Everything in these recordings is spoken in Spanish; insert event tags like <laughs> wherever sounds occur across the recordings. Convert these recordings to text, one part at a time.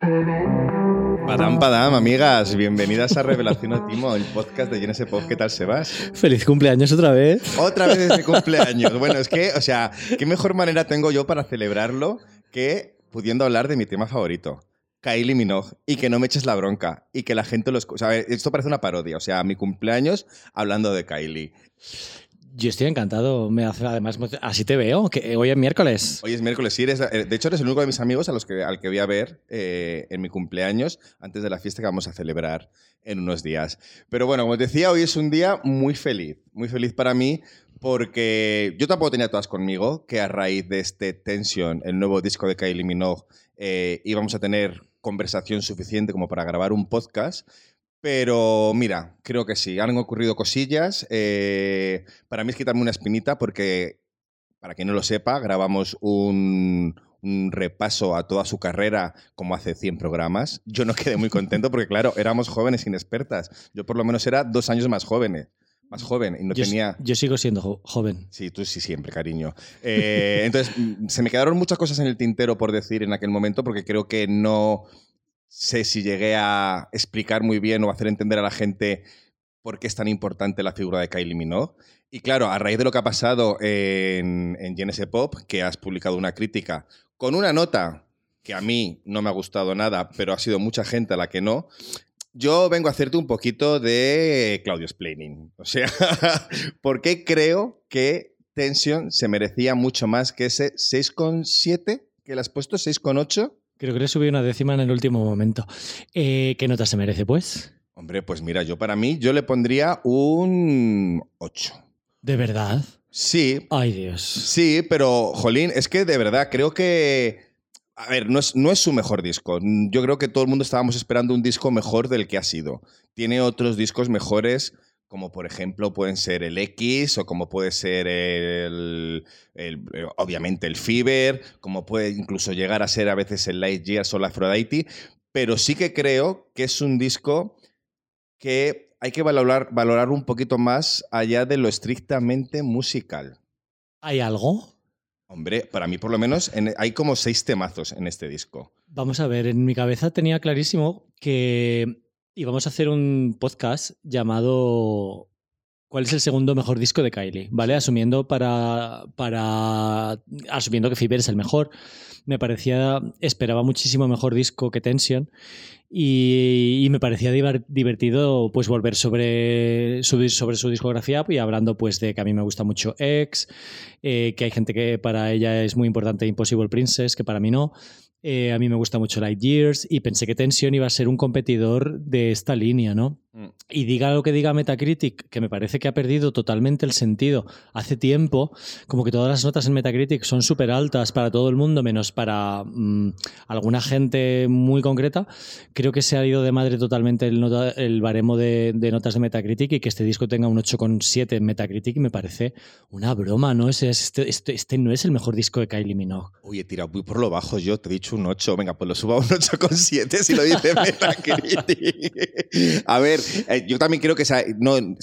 Padam, padam, amigas. Bienvenidas a Revelación a Timo, el podcast de Genesis Pop. ¿Qué tal, Sebas? Feliz cumpleaños otra vez. Otra vez este cumpleaños. Bueno, es que, o sea, ¿qué mejor manera tengo yo para celebrarlo que pudiendo hablar de mi tema favorito? Kylie Minogue y que no me eches la bronca y que la gente lo escuche. O sea, esto parece una parodia. O sea, mi cumpleaños hablando de Kylie. Yo estoy encantado. Me hace, además, así te veo. Que hoy es miércoles. Hoy es miércoles, sí. Eres, eh, de hecho, eres el único de mis amigos a los que, al que voy a ver eh, en mi cumpleaños antes de la fiesta que vamos a celebrar en unos días. Pero bueno, como te decía, hoy es un día muy feliz. Muy feliz para mí porque yo tampoco tenía todas conmigo que a raíz de este Tension, el nuevo disco de Kylie Minogue, eh, íbamos a tener conversación suficiente como para grabar un podcast. Pero mira, creo que sí, han ocurrido cosillas. Eh, para mí es quitarme una espinita porque, para quien no lo sepa, grabamos un, un repaso a toda su carrera como hace 100 programas. Yo no quedé muy contento porque, claro, éramos jóvenes inexpertas. Yo por lo menos era dos años más joven. Más joven y no yo, tenía. Yo sigo siendo jo joven. Sí, tú sí, siempre, cariño. Eh, entonces, se me quedaron muchas cosas en el tintero por decir en aquel momento porque creo que no sé si llegué a explicar muy bien o hacer entender a la gente por qué es tan importante la figura de Kylie Minogue. Y claro, a raíz de lo que ha pasado en, en Pop, que has publicado una crítica con una nota que a mí no me ha gustado nada, pero ha sido mucha gente a la que no, yo vengo a hacerte un poquito de Claudio Explaining. O sea, <laughs> ¿por qué creo que Tension se merecía mucho más que ese 6,7 que le has puesto, 6,8? Creo que le subí una décima en el último momento. Eh, ¿Qué nota se merece, pues? Hombre, pues mira, yo para mí, yo le pondría un 8. ¿De verdad? Sí. Ay, Dios. Sí, pero, Jolín, es que de verdad creo que. A ver, no es, no es su mejor disco. Yo creo que todo el mundo estábamos esperando un disco mejor del que ha sido. Tiene otros discos mejores como por ejemplo pueden ser el X o como puede ser el, el, obviamente el Fever, como puede incluso llegar a ser a veces el Light Years o la Aphrodite, pero sí que creo que es un disco que hay que valorar, valorar un poquito más allá de lo estrictamente musical. ¿Hay algo? Hombre, para mí por lo menos en, hay como seis temazos en este disco. Vamos a ver, en mi cabeza tenía clarísimo que y vamos a hacer un podcast llamado ¿Cuál es el segundo mejor disco de Kylie? ¿Vale? Asumiendo para. para. Asumiendo que Fever es el mejor. Me parecía. Esperaba muchísimo mejor disco que Tension. Y, me parecía divertido pues volver sobre, subir sobre su discografía y hablando pues de que a mí me gusta mucho X, eh, que hay gente que para ella es muy importante Impossible Princess, que para mí no. Eh, a mí me gusta mucho Light Years y pensé que Tension iba a ser un competidor de esta línea, ¿no? Mm. Y diga lo que diga Metacritic, que me parece que ha perdido totalmente el sentido. Hace tiempo, como que todas las notas en Metacritic son súper altas para todo el mundo, menos para mmm, alguna gente muy concreta. Creo que se ha ido de madre totalmente el, nota, el baremo de, de, notas de Metacritic y que este disco tenga un 8,7 en Metacritic me parece una broma, ¿no? Este, este, este, no es el mejor disco de Kylie Minogue. Oye, tira muy por lo bajo yo, te he dicho un 8. Venga, pues lo subo a un 8,7 si lo dice <laughs> Metacritic. a ver, eh, yo también creo que se, ha,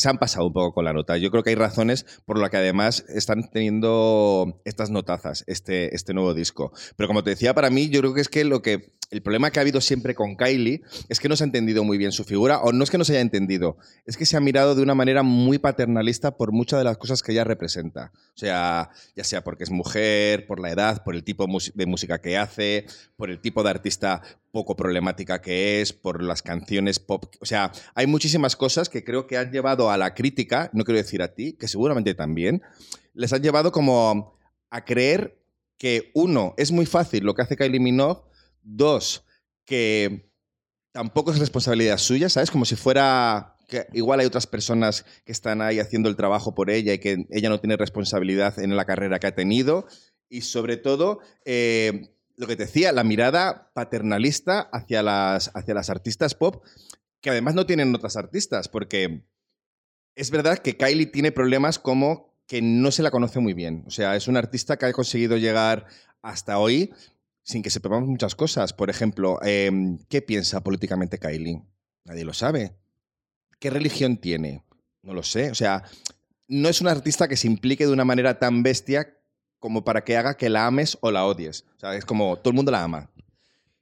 han pasado un poco con la nota. Yo creo que hay razones por las que además están teniendo estas notazas, este, este nuevo disco. Pero como te decía, para mí, yo creo que es que lo que el problema que ha habido siempre con Kylie es que no se ha entendido muy bien su figura, o no es que no se haya entendido, es que se ha mirado de una manera muy paternalista por muchas de las cosas que ella representa. O sea, ya sea porque es mujer, por la edad, por el tipo de música que hace, por el tipo de artista poco problemática que es, por las canciones pop. O sea, hay muchísimas cosas que creo que han llevado a la crítica, no quiero decir a ti, que seguramente también, les han llevado como a creer que, uno, es muy fácil lo que hace Kylie Minogue, Dos, que tampoco es responsabilidad suya, ¿sabes? Como si fuera que igual hay otras personas que están ahí haciendo el trabajo por ella y que ella no tiene responsabilidad en la carrera que ha tenido. Y sobre todo, eh, lo que te decía, la mirada paternalista hacia las, hacia las artistas pop, que además no tienen otras artistas, porque es verdad que Kylie tiene problemas como que no se la conoce muy bien. O sea, es una artista que ha conseguido llegar hasta hoy sin que sepamos muchas cosas. Por ejemplo, eh, ¿qué piensa políticamente Kylie? Nadie lo sabe. ¿Qué religión tiene? No lo sé. O sea, no es una artista que se implique de una manera tan bestia como para que haga que la ames o la odies. O sea, es como todo el mundo la ama.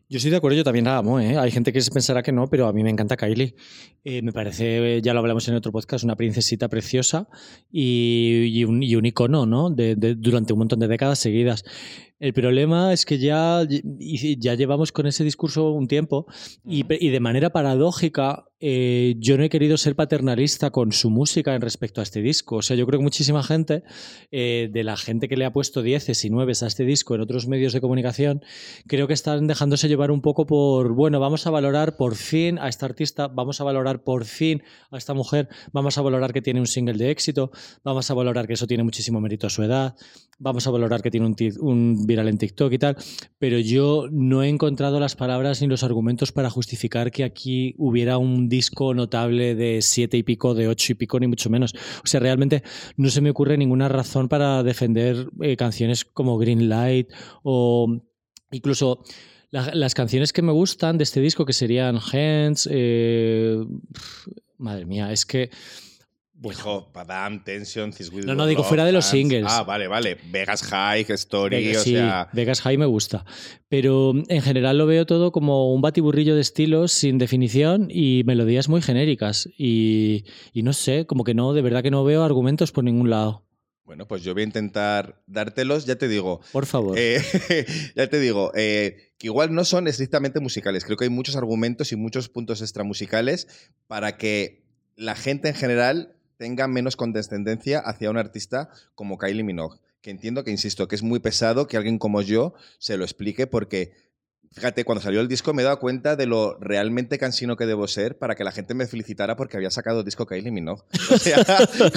Yo estoy de acuerdo, yo también la amo. ¿eh? Hay gente que pensará que no, pero a mí me encanta Kylie. Eh, me parece, ya lo hablamos en otro podcast, una princesita preciosa y, un, icono ¿no? De, durante un montón de décadas seguidas. El problema es que ya, ya llevamos con ese discurso un tiempo y, de manera paradójica eh, yo no he querido ser paternalista con su música en respecto a este disco. O sea, yo creo que muchísima gente, eh, de la gente que le ha puesto dieces y nueves a este disco en otros medios de comunicación, creo que están dejándose llevar un poco por, bueno, vamos a valorar por fin a esta artista, vamos a valorar por fin a esta mujer, vamos a valorar que tiene un single de éxito, vamos a valorar que eso tiene muchísimo mérito a su edad, vamos a valorar que tiene un, un viral en TikTok y tal, pero yo no he encontrado las palabras ni los argumentos para justificar que aquí hubiera un disco notable de siete y pico, de ocho y pico, ni mucho menos. O sea, realmente no se me ocurre ninguna razón para defender eh, canciones como Green Light o incluso las canciones que me gustan de este disco, que serían Hands, eh, madre mía, es que bueno. Padam, Tension, No, no, digo fuera de los singles. Ah, vale, vale. Vegas High, Story, o sí, sea... Vegas High me gusta. Pero en general lo veo todo como un batiburrillo de estilos sin definición y melodías muy genéricas. Y, no sé, como que no, de verdad que no veo argumentos por ningún lado. Bueno, pues yo voy a intentar dártelos, ya te digo. Por favor. Eh, <laughs> ya te digo, eh, que igual no son estrictamente musicales. Creo que hay muchos argumentos y muchos puntos extramusicales para que la gente en general tenga menos condescendencia hacia un artista como Kylie Minogue. Que entiendo que, insisto, que es muy pesado que alguien como yo se lo explique porque Fíjate, cuando salió el disco me he dado cuenta de lo realmente cansino que debo ser para que la gente me felicitara porque había sacado el disco Kylie Minogue. <laughs> O sea,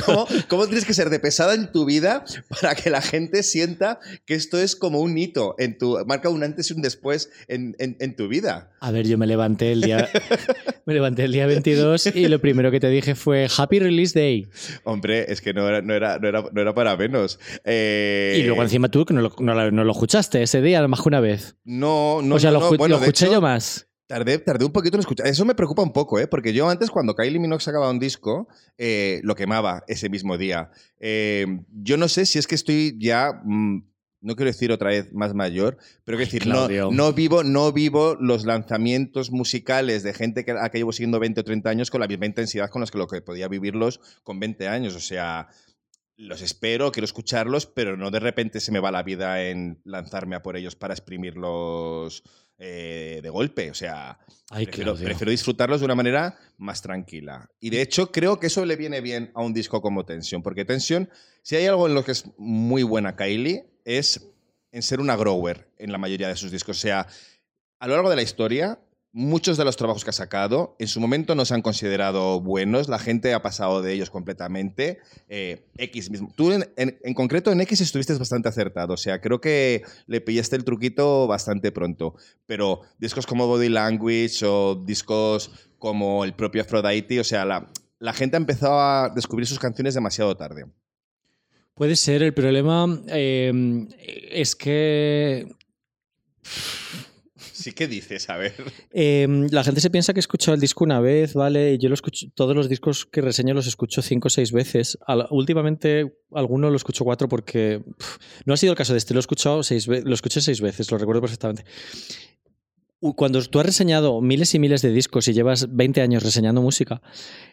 <laughs> ¿cómo, tienes que ser de pesada en tu vida para que la gente sienta que esto es como un hito, en tu, marca un antes y un después en, tu vida? A ver, yo me levanté el día, <laughs> me levanté el día 22 y lo primero que te dije fue Happy Release Day. Hombre, es que no era, no era, no era, para menos. Eh, y luego encima tú que no lo, no, lo escuchaste ese día, más que una vez. No, no lo, escuché yo más. Tardé, tardé, un poquito en escuchar. Eso me preocupa un poco, ¿eh? Porque yo antes, cuando Kylie Minogue sacaba un disco, eh, lo quemaba ese mismo día. Eh, yo no sé si es que estoy ya. Mm, no quiero decir otra vez más mayor, pero quiero decir, no, no, vivo, no vivo los lanzamientos musicales de gente que, a que llevo siguiendo 20 o 30 años con la misma intensidad con los que lo que podía vivirlos con 20 años. O sea, los espero, quiero escucharlos, pero no de repente se me va la vida en lanzarme a por ellos para exprimirlos eh, de golpe. O sea, prefiero, disfrutarlos de una manera más tranquila. Y de hecho, creo que eso le viene bien a un disco como Tension, porque Tension, si hay algo en lo que es muy buena Kylie, es en ser una grower en la mayoría de sus discos. O sea, a lo largo de la historia, muchos de los trabajos que ha sacado en su momento no se han considerado buenos, la gente ha pasado de ellos completamente. Eh, X mismo. Tú en, concreto en X estuviste bastante acertado, o sea, creo que le pillaste el truquito bastante pronto, pero discos como Body Language o discos como el propio Aphrodite, o sea, la, gente ha empezado a descubrir sus canciones demasiado tarde. Puede ser, el problema eh, es que Sí, ¿qué dices? A ver. Em, la gente se piensa que he escuchado el disco una vez, ¿vale? Yo lo escucho, todos los discos que reseño los escucho cinco o seis veces. últimamente alguno lo escucho cuatro porque no ha sido el caso de este, lo he escuchado seis lo escuché seis veces, lo recuerdo perfectamente cuando tú has reseñado miles y miles de discos y llevas 20 años reseñando música,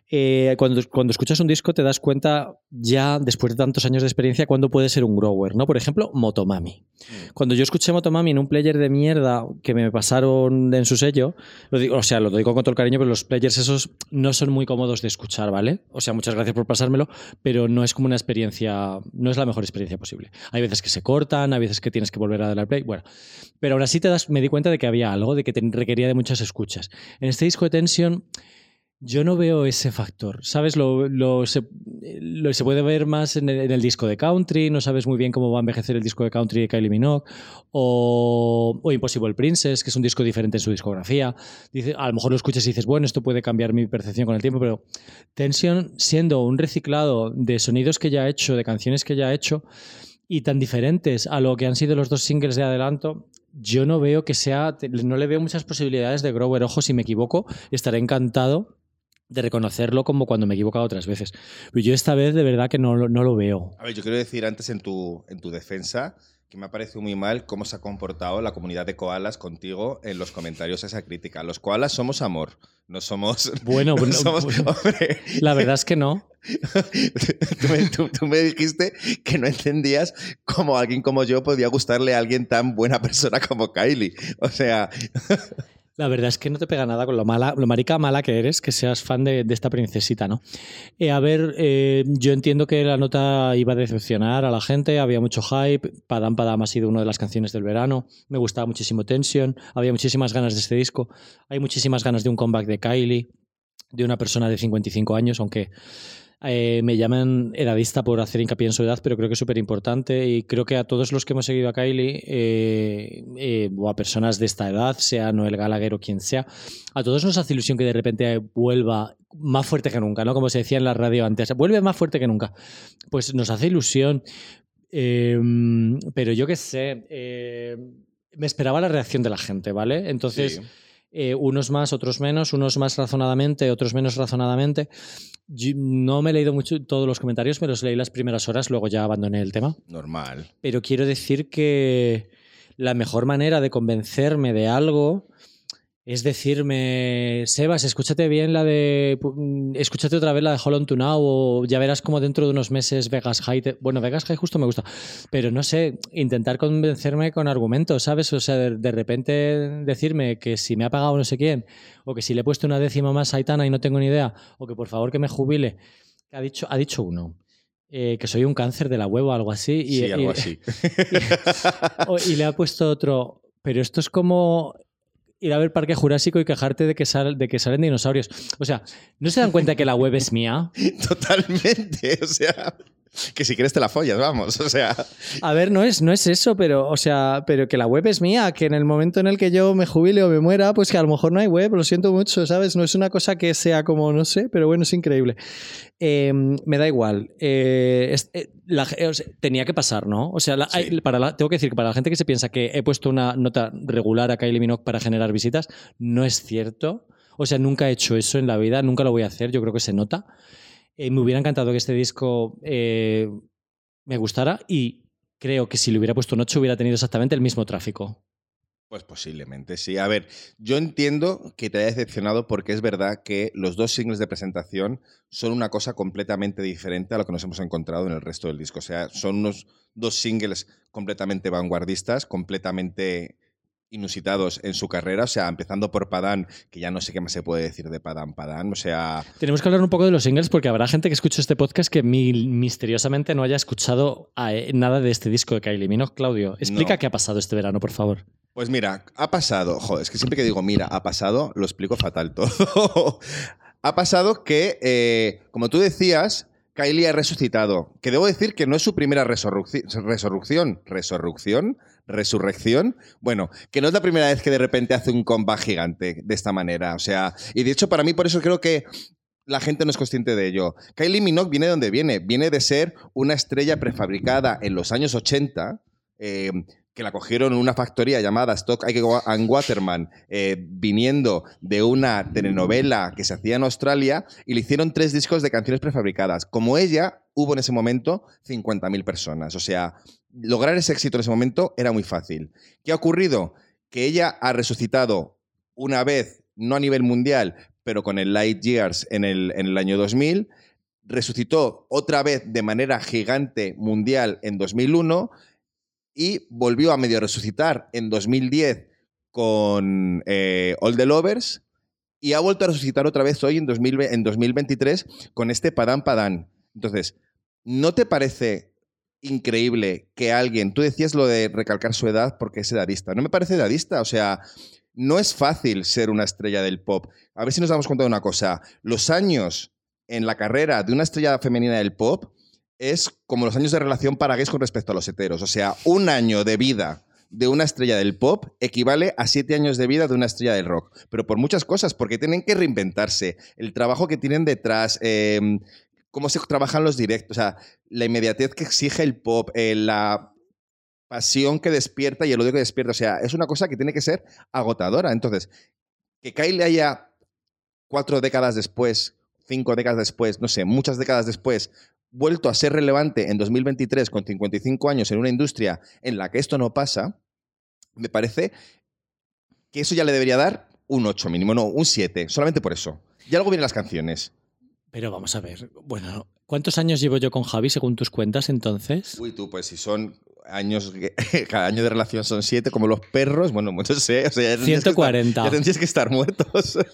eh, cuando, cuando, escuchas un disco te das cuenta ya, después de tantos años de experiencia, cuándo puede ser un grower, ¿no? Por ejemplo, Motomami. Mm. Cuando yo escuché Motomami en un player de mierda que me pasaron en su sello, lo digo, o sea, lo digo con todo el cariño, pero los players esos no son muy cómodos de escuchar, ¿vale? O sea, muchas gracias por pasármelo, pero no es como una experiencia, no es la mejor experiencia posible. Hay veces que se cortan, hay veces que tienes que volver a dar al play, bueno. Pero aún así te das, me di cuenta de que había algo de que requería de muchas escuchas. En este disco de Tension yo no veo ese factor, ¿sabes? Lo, se, puede ver más en el, disco de country, no sabes muy bien cómo va a envejecer el disco de country de Kylie Minogue, o, Impossible Princess, que es un disco diferente en su discografía. Dice, a lo mejor lo escuchas y dices, bueno, esto puede cambiar mi percepción con el tiempo, pero Tension, siendo un reciclado de sonidos que ya ha hecho, de canciones que ya ha hecho, y tan diferentes a lo que han sido los dos singles de adelanto, yo no veo que sea, no le veo muchas posibilidades de Grower. Ojo, si me equivoco, estaré encantado de reconocerlo como cuando me he equivocado otras veces. Pero yo esta vez de verdad que no, no lo veo. A ver, yo quiero decir antes en tu, en tu defensa que me ha parecido muy mal cómo se ha comportado la comunidad de koalas contigo en los comentarios a esa crítica. Los koalas somos amor, no somos... <laughs> Bueno, no bueno, somos- bueno. La verdad es que no. <laughs> tú, me, tú- tú me dijiste que no entendías cómo alguien como yo podía gustarle a alguien tan buena persona como Kylie. O sea, La verdad es que no te pega nada con lo mala, lo marica mala que eres, que seas fan de, esta princesita, ¿no? Eh, a ver, eh, yo entiendo que la nota iba a decepcionar a la gente, había mucho hype, Padam Padam ha sido una de las canciones del verano, me gustaba muchísimo Tension, había muchísimas ganas de este disco, hay muchísimas ganas de un comeback de Kylie, de una persona de 55 años, aunque eh, me llaman edadista por hacer hincapié en su edad, pero creo que es súper importante y creo que a todos los que hemos seguido a Kylie eh, eh, o a personas de esta edad, sea Noel Gallagher o quien sea, a todos nos hace ilusión que de repente vuelva más fuerte que nunca, ¿no? Como se decía en la radio antes, vuelve más fuerte que nunca. Pues nos hace ilusión. Pero yo qué sé, me esperaba la reacción de la gente, ¿vale? Entonces, sí. eh, unos más, otros menos, unos más razonadamente, otros menos razonadamente. Yo no me he leído mucho todos los comentarios, me los leí las primeras horas, luego ya abandoné el tema. normal. Pero quiero decir que la mejor manera de convencerme de algo es decirme, Sebas, escúchate bien la de. mm, Escúchate otra vez la de Hold On To Now, o ya verás como dentro de unos meses Vegas High. te- Bueno, Vegas High justo me gusta, pero no sé, intentar convencerme con argumentos, ¿sabes? O sea, de, de repente decirme que si me ha pagado no sé quién, o que si le he puesto una décima más a Aitana y no tengo ni idea, o que por favor que me jubile. Ha dicho, ha dicho uno. eh, que soy un cáncer de la web o algo así. Y, sí, algo <laughs> y- así. y le ha puesto otro. Pero esto es como ir a ver Parque Jurásico y quejarte de que, sal- de que salen dinosaurios. O sea, ¿no se dan cuenta que la web es mía? <laughs> Totalmente. O sea, que si quieres te la follas, vamos. O sea, A ver, no es, no es eso, pero, o sea, pero que la web es mía, que en el momento en el que yo me jubile o me muera, pues que a lo mejor no hay web, lo siento mucho, ¿sabes? No es una cosa que sea como, no sé, pero bueno, es increíble. Eh, me da igual. Eh, es- eh, la o sea, tenía que pasar, ¿no? O sea, la- Sí. hay- para la- tengo que decir que para la gente que se piensa que he puesto una nota regular a Kylie Minogue para generar visitas, no es cierto. O sea, nunca he hecho eso en la vida, nunca lo voy a hacer, yo creo que se nota. Eh, me hubiera encantado que este disco eh, me gustara y creo que si le hubiera puesto un 8 hubiera tenido exactamente el mismo tráfico. Pues posiblemente, sí. A ver, yo entiendo que te haya decepcionado porque es verdad que los dos singles de presentación son una cosa completamente diferente a lo que nos hemos encontrado en el resto del disco. O sea, son unos dos singles completamente vanguardistas, completamente inusitados en su carrera. O sea, empezando por Padán, que ya no sé qué más se puede decir de Padán Padán. O sea, Tenemos que hablar un poco de los singles porque habrá gente que escuche este podcast que mi- misteriosamente no haya escuchado eh, nada de este disco de Kylie Minogue. Claudio, explica No. qué ha pasado este verano, por favor. Pues mira, ha pasado, joder, es que siempre que digo mira, ha pasado, lo explico fatal todo. <laughs> ha pasado que, eh, como tú decías, Kylie ha resucitado. Que debo decir que no es su primera resurrucci- resurrección. ¿Resurrección? ¿Resurrección? Bueno, que no es la primera vez que de repente hace un comeback gigante de esta manera. O sea, y de hecho para mí por eso creo que la gente no es consciente de ello. Kylie Minogue viene de donde viene. Viene de ser una estrella prefabricada en los años 80. eh, que la cogieron en una factoría llamada Stock and Waterman, eh, viniendo de una telenovela que se hacía en Australia, y le hicieron tres discos de canciones prefabricadas. Como ella, hubo en ese momento 50.000 personas. O sea, lograr ese éxito en ese momento era muy fácil. ¿Qué ha ocurrido? Que ella ha resucitado una vez, no a nivel mundial, pero con el Light Years en el, en el año 2000, resucitó otra vez de manera gigante mundial en 2001 y volvió a medio resucitar en 2010 con eh, All the Lovers y ha vuelto a resucitar otra vez hoy en, 2000 en 2023 con este Padán Padán. Entonces, ¿no te parece increíble que alguien, tú decías lo de recalcar su edad porque es edadista, no me parece edadista, o sea, no es fácil ser una estrella del pop. A ver si nos damos cuenta de una cosa, los años en la carrera de una estrella femenina del pop es como los años de relación para gays con respecto a los heteros. O sea, un año de vida de una estrella del pop equivale a siete años de vida de una estrella del rock. Pero por muchas cosas, porque tienen que reinventarse. El trabajo que tienen detrás, eh, cómo se trabajan los directos, o sea, la inmediatez que exige el pop, eh, la pasión que despierta y el odio que despierta. O sea, es una cosa que tiene que ser agotadora. Entonces, que Kylie haya cuatro décadas después, cinco décadas después, no sé, muchas décadas después, vuelto a ser relevante en 2023 con 55 años en una industria en la que esto no pasa, me parece que eso ya le debería dar un 8 mínimo, no, un 7, solamente por eso. Ya luego vienen las canciones. Pero vamos a ver, bueno, ¿cuántos años llevo yo con Javi según tus cuentas entonces? Uy, tú, pues si son años, <laughs> cada año de relación son siete, como los perros, bueno, no sé, o sea, ya 140. ya tendrías que estar muertos. <laughs>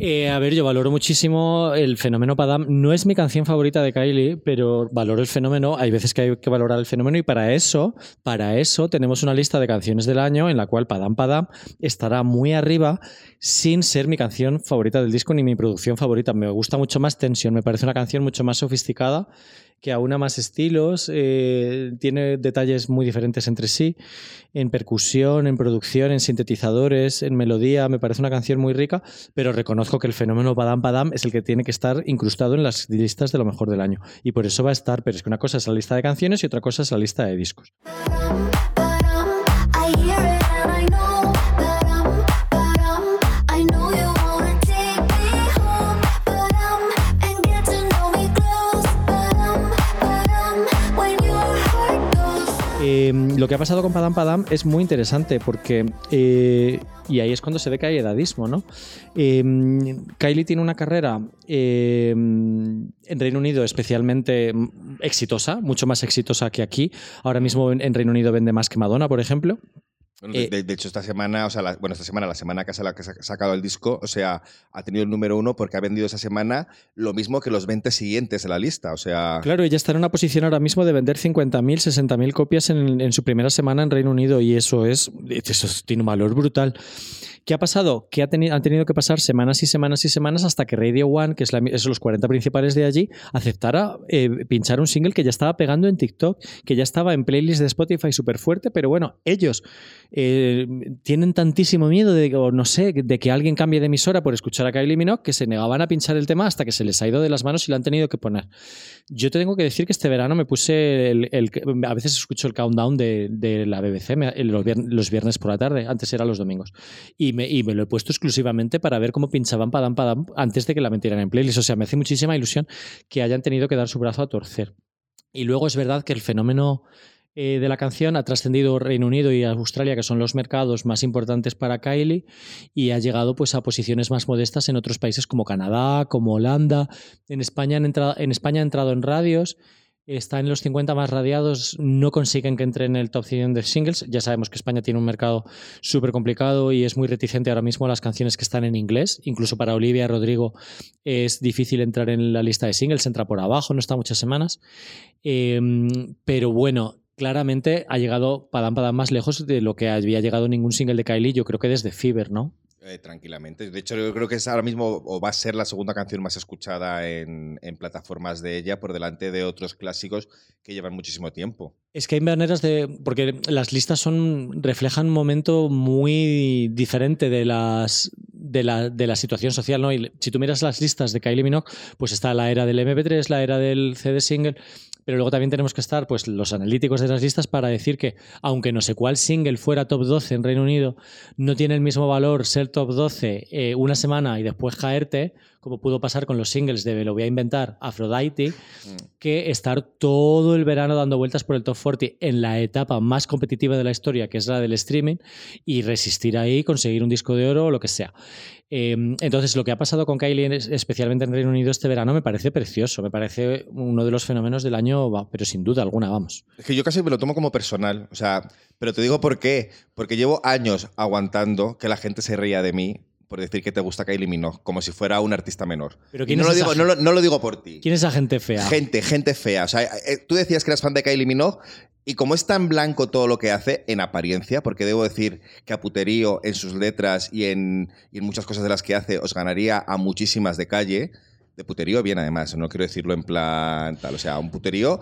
Eh, a ver, yo valoro muchísimo el fenómeno Padam. No es mi canción favorita de Kylie, pero valoro el fenómeno. Hay veces que hay que valorar el fenómeno y para eso, para eso tenemos una lista de canciones del año en la cual Padam Padam estará muy arriba sin ser mi canción favorita del disco ni mi producción favorita. Me gusta mucho más Tensión, me parece una canción mucho más sofisticada que aúna más estilos, eh, tiene detalles muy diferentes entre sí, en percusión, en producción, en sintetizadores, en melodía, me parece una canción muy rica, pero reconozco que el fenómeno Padam Padam es el que tiene que estar incrustado en las listas de lo mejor del año. Y por eso va a estar, pero es que una cosa es la lista de canciones y otra cosa es la lista de discos. Lo que ha pasado con Padam Padam es muy interesante porque, eh, y ahí es cuando se ve que hay edadismo, ¿no? Em, Kylie tiene una carrera em, en Reino Unido especialmente exitosa, mucho más exitosa que aquí. Ahora mismo en Reino Unido vende más que Madonna, por ejemplo. Eh, de, hecho, esta semana, o sea, bueno, esta semana, la semana que ha sacado el disco, o sea, ha tenido el número uno porque ha vendido esa semana lo mismo que los 20 siguientes de la lista, o sea... Claro, ella está en una posición ahora mismo de vender 50.000, 60.000 copias en, en, su primera semana en Reino Unido y eso es, eso tiene un valor brutal. ¿Qué ha pasado? Que ha han tenido que pasar semanas y semanas y semanas hasta que Radio One, que es, la, los 40 principales de allí, aceptara eh, pinchar un single que ya estaba pegando en TikTok, que ya estaba en playlist de Spotify súper fuerte, pero bueno, ellos eh, tienen tantísimo miedo de, o no sé, de que alguien cambie de emisora por escuchar a Kylie Minogue que se negaban a pinchar el tema hasta que se les ha ido de las manos y lo han tenido que poner. Yo te tengo que decir que este verano me puse el, a veces escucho el countdown de, la BBC los, viernes, los viernes por la tarde, antes era los domingos. Y y me lo he puesto exclusivamente para ver cómo pinchaban Padam Padam antes de que la metieran en playlist. O sea, me hace muchísima ilusión que hayan tenido que dar su brazo a torcer. Y luego es verdad que el fenómeno eh, de la canción ha trascendido Reino Unido y Australia, que son los mercados más importantes para Kylie, y ha llegado pues, a posiciones más modestas en otros países como Canadá, como Holanda. En España, en España ha entrado en radios está en los 50 más radiados, no consiguen que entre en el top 100 de singles. Ya sabemos que España tiene un mercado súper complicado y es muy reticente ahora mismo a las canciones que están en inglés. Incluso para Olivia Rodrigo es difícil entrar en la lista de singles, entra por abajo, no está muchas semanas. Em, pero bueno, claramente ha llegado Padam Padam más lejos de lo que había llegado ningún single de Kylie, yo creo que desde Fever, ¿no? Eh, tranquilamente. De hecho, yo creo que es ahora mismo o va a ser la segunda canción más escuchada en, plataformas de ella por delante de otros clásicos que llevan muchísimo tiempo. Es que hay maneras de. porque las listas son. reflejan un momento muy diferente de las. De la, de la situación social, ¿no? Y si tú miras las listas de Kylie Minogue, pues está la era del MP3, la era del CD single, pero luego también tenemos que estar, pues, los analíticos de las listas para decir que, aunque no sé cuál single fuera top 12 en Reino Unido, no tiene el mismo valor ser top 12 eh, una semana y después caerte, como pudo pasar con los singles de Lo voy a inventar, Aphrodite, mm. que estar todo el verano dando vueltas por el top 40 en la etapa más competitiva de la historia, que es la del streaming, y resistir ahí, conseguir un disco de oro o lo que sea. Em, entonces, lo que ha pasado con Kylie, especialmente en Reino Unido este verano, me parece precioso, me parece uno de los fenómenos del año, pero sin duda alguna, vamos. Es que yo casi me lo tomo como personal, o sea, pero te digo por qué, porque llevo años aguantando que la gente se reía de mí por decir que te gusta Kylie Minogue, como si fuera un artista menor. Pero no, lo digo, no, lo, digo, por ti. ¿Quién es esa gente fea? Gente, gente fea. O sea, eh, tú decías que eras fan de Kylie Minogue y como es tan blanco todo lo que hace, en apariencia, porque debo decir que a Puterío en sus letras y en, muchas cosas de las que hace os ganaría a muchísimas de calle, de puterío bien además, no quiero decirlo en plan tal, o sea, un puterío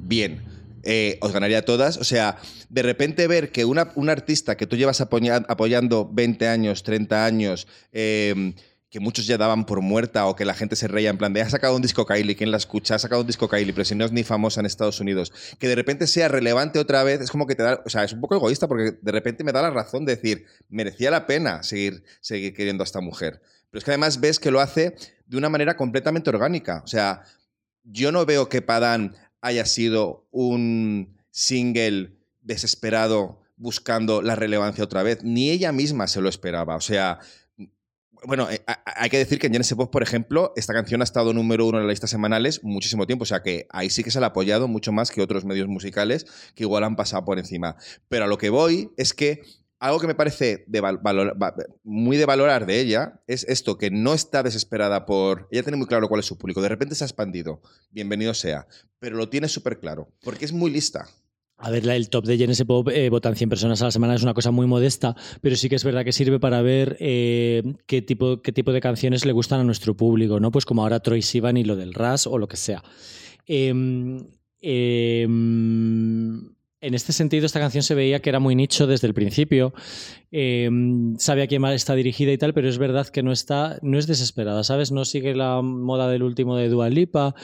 bien. Eh, os ganaría todas. O sea, de repente ver que una, un artista que tú llevas apoyando 20 años, 30 años, eh, que muchos ya daban por muerta o que la gente se reía en plan de ha sacado un disco Kylie, ¿quién la escucha? Ha sacado un disco Kylie, pero si no es ni famosa en Estados Unidos. Que de repente sea relevante otra vez, es como que te da, o sea, es un poco egoísta porque de repente me da la razón de decir, merecía la pena seguir, seguir queriendo a esta mujer. Pero es que además ves que lo hace de una manera completamente orgánica. O sea, yo no veo que Padán haya sido un single desesperado buscando la relevancia otra vez. Ni ella misma se lo esperaba. O sea, bueno, eh, hay que decir que en Genesis Pop, por ejemplo, esta canción ha estado número uno en las listas semanales muchísimo tiempo. O sea que ahí sí que se la ha apoyado mucho más que otros medios musicales que igual han pasado por encima. Pero a lo que voy es que algo que me parece muy de valorar de ella es esto, que no está desesperada por... Ella tiene muy claro cuál es su público. De repente se ha expandido. Bienvenido sea. Pero lo tiene súper claro. Porque es muy lista. A ver, el top de Genesis Pop eh, votan 100 personas a la semana, es una cosa muy modesta, pero sí que es verdad que sirve para ver eh, qué, tipo, qué tipo de canciones le gustan a nuestro público, ¿no? Pues como ahora Troy Sivan y lo del Ras o lo que sea. Em, en este sentido, esta canción se veía que era muy nicho desde el principio. Em, sabe a quién está dirigida y tal, pero es verdad que no está, no es desesperada, ¿sabes? No sigue la moda del último de Dua Lipa,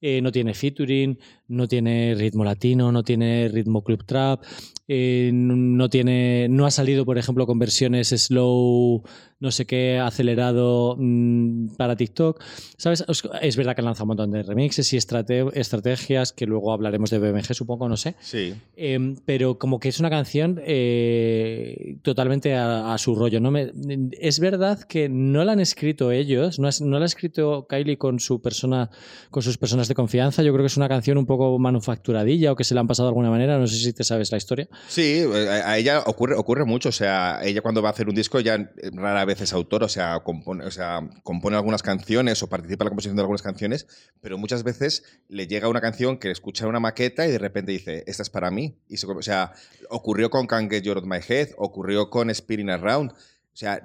eh, no tiene featuring, no tiene ritmo latino, no tiene ritmo club trap, eh, no tiene, no ha salido, por ejemplo, con versiones slow, no sé qué, acelerado mm, para TikTok. ¿Sabes? Es verdad que han lanzado un montón de remixes y estrategias que luego hablaremos de BMG, supongo, no sé. Sí. Em, pero como que es una canción eh, totalmente a, su rollo. ¿no? Me, es verdad que no la han escrito ellos, no, no la ha escrito Kylie con su persona, con sus personas de confianza. Yo creo que es una canción un poco manufacturadilla o que se le han pasado de alguna manera. No sé si te sabes la historia. Sí, a ella ocurre, ocurre mucho. O sea, ella cuando va a hacer un disco ya rara vez es autor, o sea, compone, o sea, compone algunas canciones o participa en la composición de algunas canciones, pero muchas veces le llega una canción que escucha una maqueta y de repente dice, esta es para mí. Y o sea, ocurrió con Can't Get Your My Head, ocurrió con Spinning Around. O sea,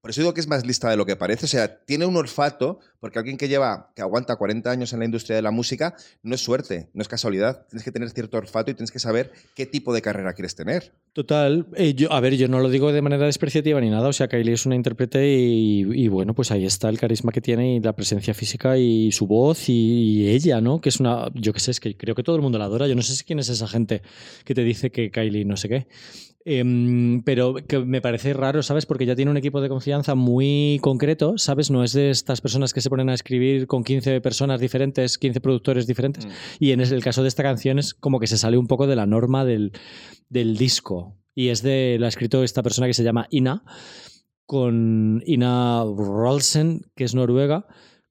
por eso digo que es más lista de lo que parece. O sea, tiene un olfato, porque alguien que lleva, que aguanta 40 años en la industria de la música, no es suerte, no es casualidad. Tienes que tener cierto olfato y tienes que saber qué tipo de carrera quieres tener. Total. Eh, yo, a ver, yo no lo digo de manera despreciativa ni nada. O sea, Kylie es una intérprete y, bueno, pues ahí está el carisma que tiene y la presencia física y su voz y, ella, ¿no? Que es una, yo qué sé, es que creo que todo el mundo la adora. Yo no sé quién es esa gente que te dice que Kylie no sé qué. Em, pero que me parece raro, ¿sabes? Porque ya tiene un equipo de confianza muy concreto, ¿sabes? No es de estas personas que se ponen a escribir con 15 personas diferentes, 15 productores diferentes. Mm. Y en el caso de esta canción es como que se sale un poco de la norma del, del disco. Y es de, la ha escrito esta persona que se llama Ina, con Ina Rolsen, que es noruega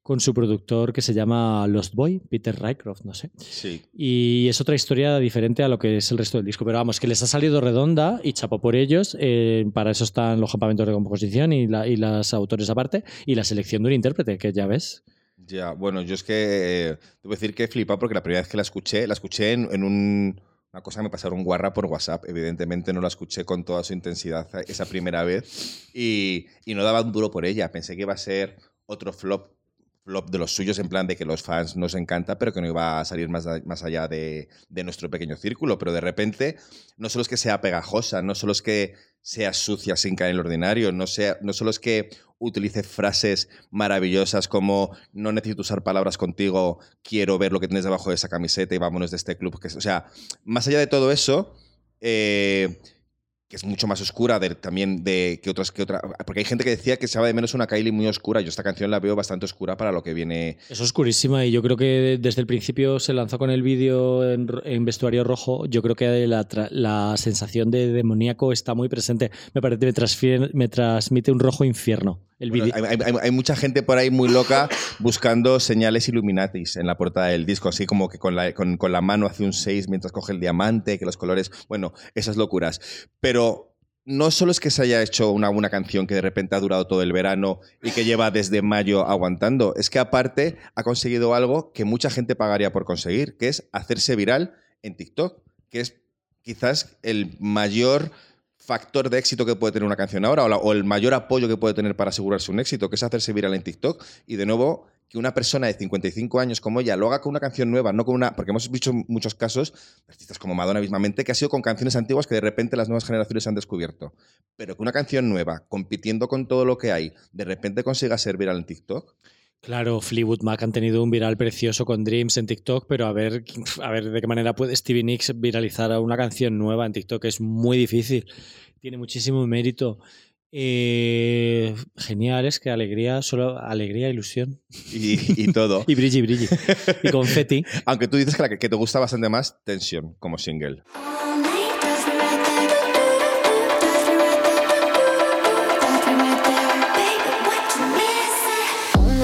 con su productor que se llama Lost Boy, Peter Rycroft, no sé. Sí. Y es otra historia diferente a lo que es el resto del disco. Pero vamos, que les ha salido redonda y chapó por ellos. Eh, para eso están los campamentos de composición y, la, y las autores aparte. Y la selección de un intérprete, que ya ves. Ya, bueno, yo es que eh, debo decir que he flipado porque la primera vez que la escuché, la escuché en, un, una cosa que me pasaron guarra por WhatsApp. Evidentemente no la escuché con toda su intensidad esa primera vez y, y no daba un duro por ella. Pensé que iba a ser otro flop de los suyos en plan de que los fans nos encanta, pero que no iba a salir más, más allá de, nuestro pequeño círculo. Pero de repente, no solo es que sea pegajosa, no solo es que sea sucia sin caer en el ordinario, no, sea, no solo es que utilice frases maravillosas como no necesito usar palabras contigo, quiero ver lo que tienes debajo de esa camiseta y vámonos de este club. O sea, más allá de todo eso, eh, que es mucho más oscura de, también de que otras que otra porque hay gente que decía que se va de menos una Kylie muy oscura. Yo esta canción la veo bastante oscura para lo que viene. Es oscurísima y yo creo que desde el principio se lanzó con el vídeo en, vestuario rojo. Yo creo que la, la, sensación de demoníaco está muy presente. Me parece me, me transmite un rojo infierno el hay, mucha gente por ahí muy loca <laughs> buscando señales Illuminatis en la portada del disco, así como que con la, con, con la mano hace un 6 mientras coge el diamante, que los colores, bueno, esas locuras. Pero no solo es que se haya hecho una, una canción que de repente ha durado todo el verano y que lleva desde mayo aguantando, es que aparte ha conseguido algo que mucha gente pagaría por conseguir, que es hacerse viral en TikTok, que es quizás el mayor factor de éxito que puede tener una canción ahora o, el mayor apoyo que puede tener para asegurarse un éxito, que es hacerse viral en TikTok. Y de nuevo, que una persona de 55 años como ella lo haga con una canción nueva, no con una. Porque hemos visto muchos casos, artistas como Madonna mismamente, que ha sido con canciones antiguas que de repente las nuevas generaciones han descubierto. Pero que una canción nueva, compitiendo con todo lo que hay, de repente consiga ser viral en TikTok. Claro, Fleetwood Mac han tenido un viral precioso con Dreams en TikTok, pero a ver, a ver de qué manera puede Stevie Nicks viralizar una canción nueva en TikTok es muy difícil. Tiene muchísimo mérito. Eh, genial, es que alegría, solo alegría, ilusión. Y, y todo. <laughs> Y brilli, brilli. Y confetti. <laughs> Aunque tú dices que, la que, que te gusta bastante más Tension como single. All night, touch me right there. Touch me right there. Touch me right there. Baby, what you missing? Oh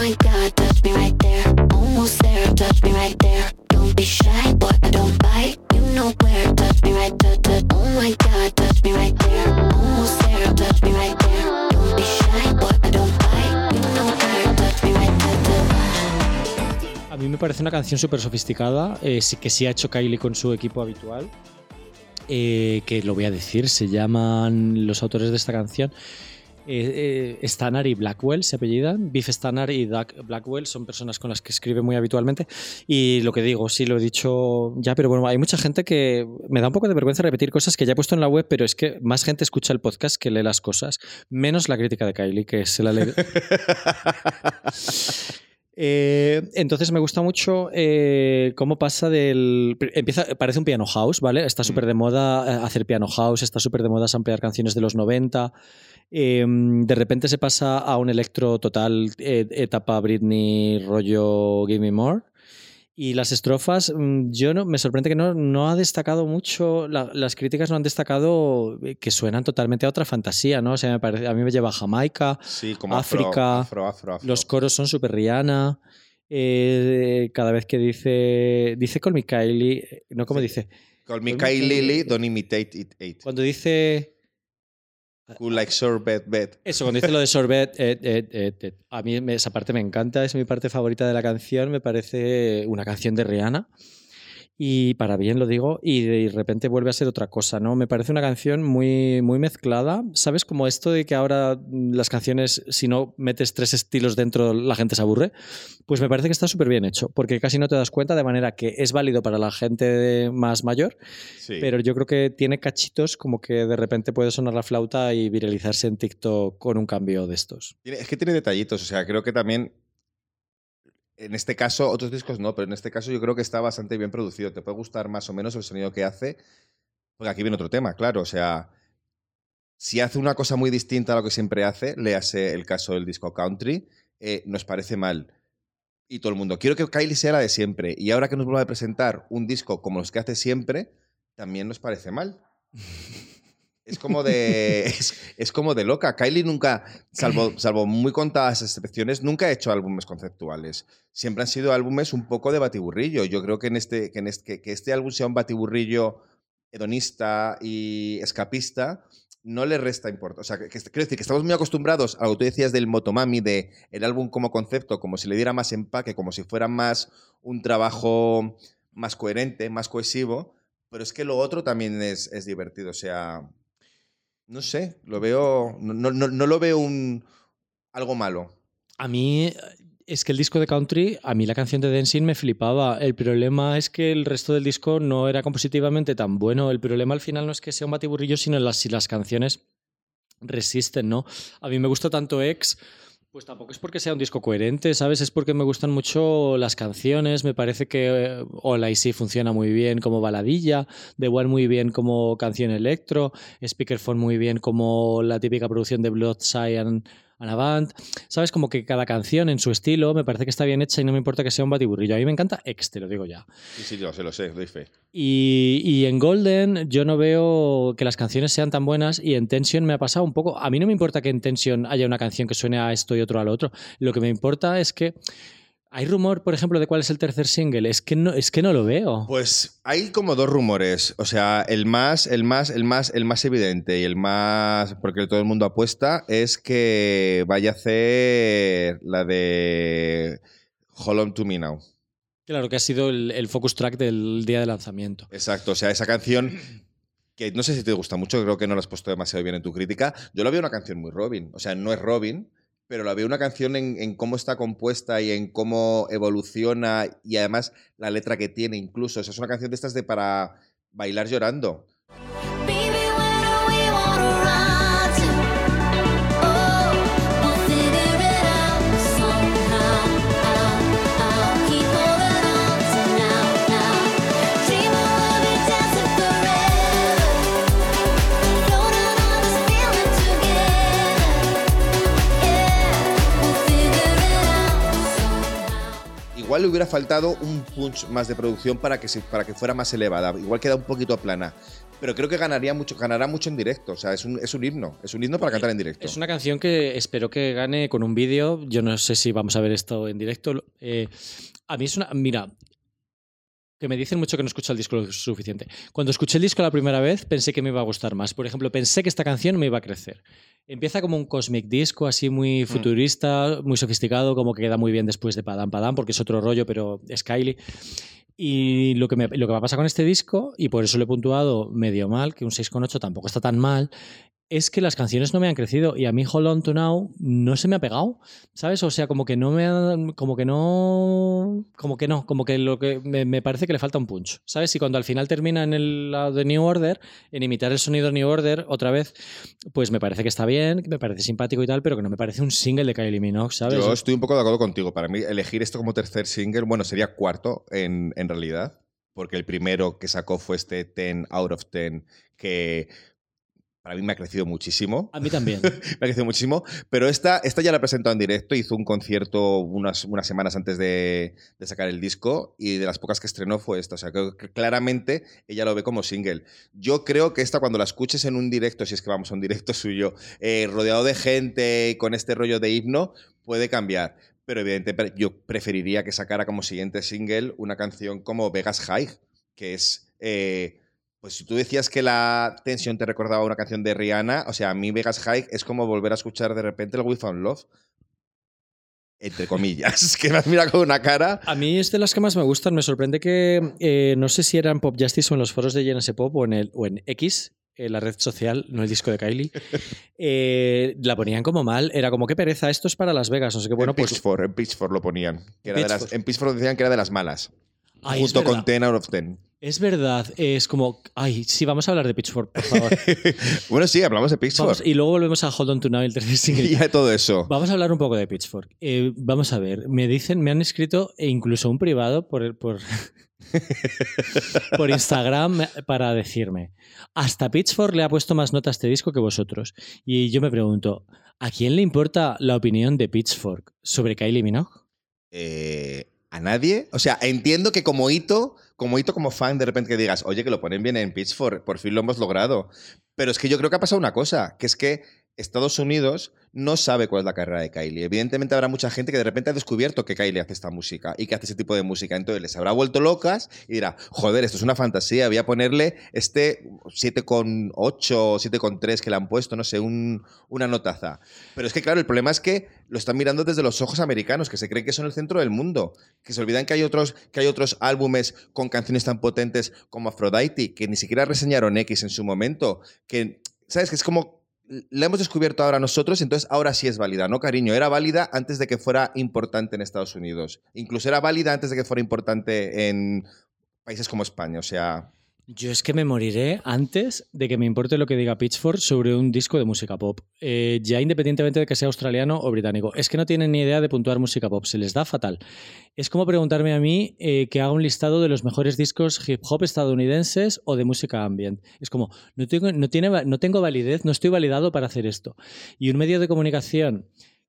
my God, touch me right there. A mí me parece una canción súper sofisticada, eh, que sí ha hecho Kylie con su equipo habitual, eh, que lo voy a decir, se llaman los autores de esta canción. Eh, eh, Stannard y Blackwell se apellidan. Biff Stannard y Doug Blackwell son personas con las que escribe muy habitualmente. Y lo que digo, sí lo he dicho ya, pero bueno, hay mucha gente que me da un poco de vergüenza repetir cosas que ya he puesto en la web, pero es que más gente escucha el podcast que lee las cosas, menos la crítica de Kylie, que se la lee. <laughs> Eh, entonces me gusta mucho eh, cómo pasa del. Empieza, parece un piano house, ¿vale? Está súper de moda eh, hacer piano house, está súper de moda samplear canciones de los 90. Eh, de repente se pasa a un electro total, etapa Britney, rollo Give Me More. Y las estrofas, mm, yo no, me sorprende que no, no ha destacado mucho, la- las críticas no han destacado eh, que suenan totalmente a otra fantasía, ¿no? O sea, me parece, a mí me lleva a Jamaica, Sí, como África, afro, afro, afro. los coros son súper Rihanna. eh, cada vez que dice. Dice Call Me Kylie. eh, No, como Sí. dice. Call me Kylie don't imitate it. Eight. Cuando dice. Cool like sorbet, bet. Eso, cuando dice lo de sorbet, eh, eh, eh, a mí esa parte me encanta, es mi parte favorita de la canción, me parece una canción de Rihanna. Y para bien lo digo, y de repente vuelve a ser otra cosa, ¿no? Me parece una canción muy, muy mezclada. ¿Sabes? Como esto de que ahora mm, las canciones, si no metes tres estilos dentro, la gente se aburre. Pues me parece que está súper bien hecho, porque casi no te das cuenta, de manera que es válido para la gente más mayor, Sí. pero yo creo que tiene cachitos como que de repente puede sonar la flauta y viralizarse en TikTok con un cambio de estos. Es que tiene detallitos, o sea, creo que también. En este caso, otros discos no, pero en este caso yo creo que está bastante bien producido. Te puede gustar más o menos el sonido que hace. Porque aquí viene otro tema, claro. O sea, si hace una cosa muy distinta a lo que siempre hace, léase el caso del disco country, eh, nos parece mal. Y todo el mundo, quiero que Kylie sea la de siempre. Y ahora que nos vuelva a presentar un disco como los que hace siempre, también nos parece mal. <laughs> Es como de. <laughs> Es, es como de loca. Kylie nunca, salvo, <laughs> salvo muy contadas excepciones, nunca ha hecho álbumes conceptuales. Siempre han sido álbumes un poco de batiburrillo. Yo creo que, en este, que, en este, que, que este álbum sea un batiburrillo hedonista y escapista no le resta importancia. O sea, que, que- quiero decir que estamos muy acostumbrados a lo que tú decías del Motomami, de el álbum como concepto, como si le diera más empaque, como si fuera más un trabajo más coherente, más cohesivo. Pero es que lo otro también es, es divertido. O sea, no sé, lo veo. No, no, no- lo veo un algo malo. A mí es que el disco de country, a mí la canción de Dancing me flipaba. El problema es que el resto del disco no era compositivamente tan bueno. El problema al final no es que sea un batiburrillo, sino las, si las canciones resisten, ¿no? A mí me gusta tanto X. Pues tampoco es porque sea un disco coherente, ¿sabes? Es porque me gustan mucho las canciones. Me parece que All I See funciona muy bien como baladilla, The One muy bien como canción electro, Speakerphone muy bien como la típica producción de Blood Cyan and Avant. ¿Sabes? Como que cada canción en su estilo me parece que está bien hecha y no me importa que sea un batiburrillo. A mí me encanta X, te lo digo ya. Sí, sí, yo sé, lo sé, doy fe. Y, y en Golden yo no veo que las canciones sean tan buenas y en Tension me ha pasado un poco. A mí no me importa que en Tension haya una canción que suene a esto y otro al otro. Lo que me importa es que hay rumor, por ejemplo, de cuál es el tercer single. Es que no, es que no lo veo. Pues hay como dos rumores. O sea, el más, el más, el más, el más evidente y el más. porque todo el mundo apuesta, es que vaya a hacer la de Hold On to Me Now. Claro que ha sido el, el focus track del día de lanzamiento. Exacto. O sea, esa canción. Que no sé si te gusta mucho, creo que no la has puesto demasiado bien en tu crítica. Yo la veo una canción muy Robin. O sea, no es Robin, pero la veo una canción en, en cómo está compuesta y en cómo evoluciona y además la letra que tiene incluso. O sea, es una canción de estas de para bailar llorando. Igual le hubiera faltado un punch más de producción para que, se- para que fuera más elevada. Igual queda un poquito plana. Pero creo que ganaría mucho, ganará mucho en directo. O sea, es un, es un himno. Es un himno para cantar en directo. Es una canción que espero que gane con un vídeo. Yo no sé si vamos a ver esto en directo. Eh, a mí es una. Mira, que me dicen mucho que no escucho el disco lo suficiente. Cuando escuché el disco la primera vez, pensé que me iba a gustar más. Por ejemplo, pensé que esta canción me iba a crecer. Empieza como un cosmic disco, así muy futurista, muy sofisticado, como que queda muy bien después de Padam Padam, porque es otro rollo, pero es Kylie. Y lo que, me, lo que me pasa con este disco, y por eso lo he puntuado medio mal, que un 6,8 tampoco está tan mal, es que las canciones no me han crecido y a mí Hold On To Now no se me ha pegado, ¿sabes? O sea, como que no me ha, como que no, como que no, como que lo que me, parece que le falta un punch, ¿sabes? Y cuando al final termina en el de New Order, en imitar el sonido New Order otra vez, pues me parece que está bien, que me parece simpático y tal, pero que no me parece un single de Kylie Minogue, ¿sabes? Yo estoy un poco de acuerdo contigo. Para mí, elegir esto como tercer single, bueno, sería cuarto en, en realidad, porque el primero que sacó fue este 10 out of 10, que para mí me ha crecido muchísimo. A mí también. <laughs> me ha crecido muchísimo. Pero esta, esta ya la ha presentado en directo, hizo un concierto unas, unas semanas antes de, de sacar el disco y de las pocas que estrenó fue esta. O sea, que que claramente ella lo ve como single. Yo creo que esta, cuando la escuches en un directo, si es que vamos a un directo <laughs> suyo, eh, rodeado de gente y con este rollo de himno, puede cambiar. Pero evidentemente yo preferiría que sacara como siguiente single una canción como Vegas High, que es... eh, pues si tú decías que la tensión te recordaba una canción de Rihanna, o sea, a mí Vegas High es como volver a escuchar de repente el We Found Love. Entre comillas, <laughs> que me has mirado con una cara. A mí es de las que más me gustan. Me sorprende que eh, no sé si era en Pop Justice o en los foros de GNS Pop o en, el, o en X, eh, la red social, no el disco de Kylie. <laughs> eh, la ponían como mal. Era como, qué pereza, esto es para Las Vegas. No sé qué. Bueno, en pues. Pitchfork, en Pitchfork lo ponían. de las- en Pitchfork decían que era de las malas. Ay, junto con verdad. 10 out of 10. Es verdad. Es como. Ay, sí, vamos a hablar de Pitchfork, por favor. <laughs> bueno, sí, hablamos de Pitchfork. Vamos- y luego volvemos a Hold On To Now, el tercer <laughs> single. y todo eso. Vamos a hablar un poco de Pitchfork. Eh, vamos a ver, me dicen, me han escrito e incluso un privado por, por, <laughs> por Instagram para decirme, hasta Pitchfork le ha puesto más nota a este disco que vosotros. Y yo me pregunto, ¿a quién le importa la opinión de Pitchfork sobre Kylie Minogue? Eh, ¿A nadie? O sea, entiendo que como hito, como hito, como fan, de repente que digas, oye, que lo ponen bien en Pitchfork, por fin lo hemos logrado. Pero es que yo creo que ha pasado una cosa, que es que Estados Unidos no sabe cuál es la carrera de Kylie. Evidentemente habrá mucha gente que de repente ha descubierto que Kylie hace esta música y que hace ese tipo de música. Entonces les habrá vuelto locas y dirá, joder, esto es una fantasía, voy a ponerle este 7,8 o 7,3 que le han puesto, no sé, un- una notaza. Pero es que, claro, el problema es que lo están mirando desde los ojos americanos, que se creen que son el centro del mundo, que se olvidan que hay otros, que hay otros álbumes con canciones tan potentes como Aphrodite, que ni siquiera reseñaron X en su momento, que, ¿sabes? Que es como la hemos descubierto ahora nosotros, entonces ahora sí es válida, ¿no, cariño? Era válida antes de que fuera importante en Estados Unidos. Incluso era válida antes de que fuera importante en países como España. O sea, Yo es que me moriré antes de que me importe lo que diga Pitchfork sobre un disco de música pop, Eh, ya independientemente de que sea australiano o británico. Es que no tienen ni idea de puntuar música pop, se les da fatal. Es como preguntarme a mí eh, que haga un listado de los mejores discos hip hop estadounidenses o de música ambient. Es como, no tengo, no, tiene, no tengo validez, no estoy validado para hacer esto. Y un medio de comunicación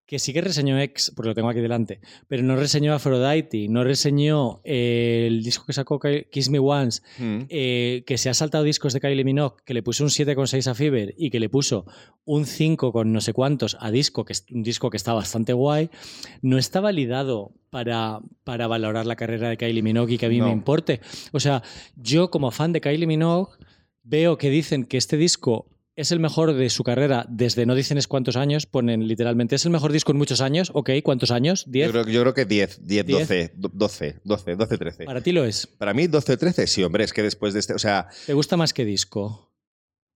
que sí que reseñó X, porque lo tengo aquí delante, pero no reseñó Aphrodite, no reseñó eh, el disco que sacó Ki- Kiss Me Once, mm, eh, que se ha saltado discos de Kylie Minogue, que le puso un 7,6 a Fever y que le puso un 5 con no sé cuántos a disco, que es un disco que está bastante guay, no está validado para, para valorar la carrera de Kylie Minogue y que a mí No. me importe. O sea, yo como fan de Kylie Minogue veo que dicen que este disco es el mejor de su carrera desde no dicen es cuántos años, ponen literalmente es el mejor disco en muchos años, ok, ¿cuántos años? yo, ¿10? creo, yo creo que 10, 10, ¿Diez? 12, 12, 12, 12, 13. Para ti lo es. Para mí 12, 13, sí, hombre, es que después de este, o sea, ¿Te gusta más que disco?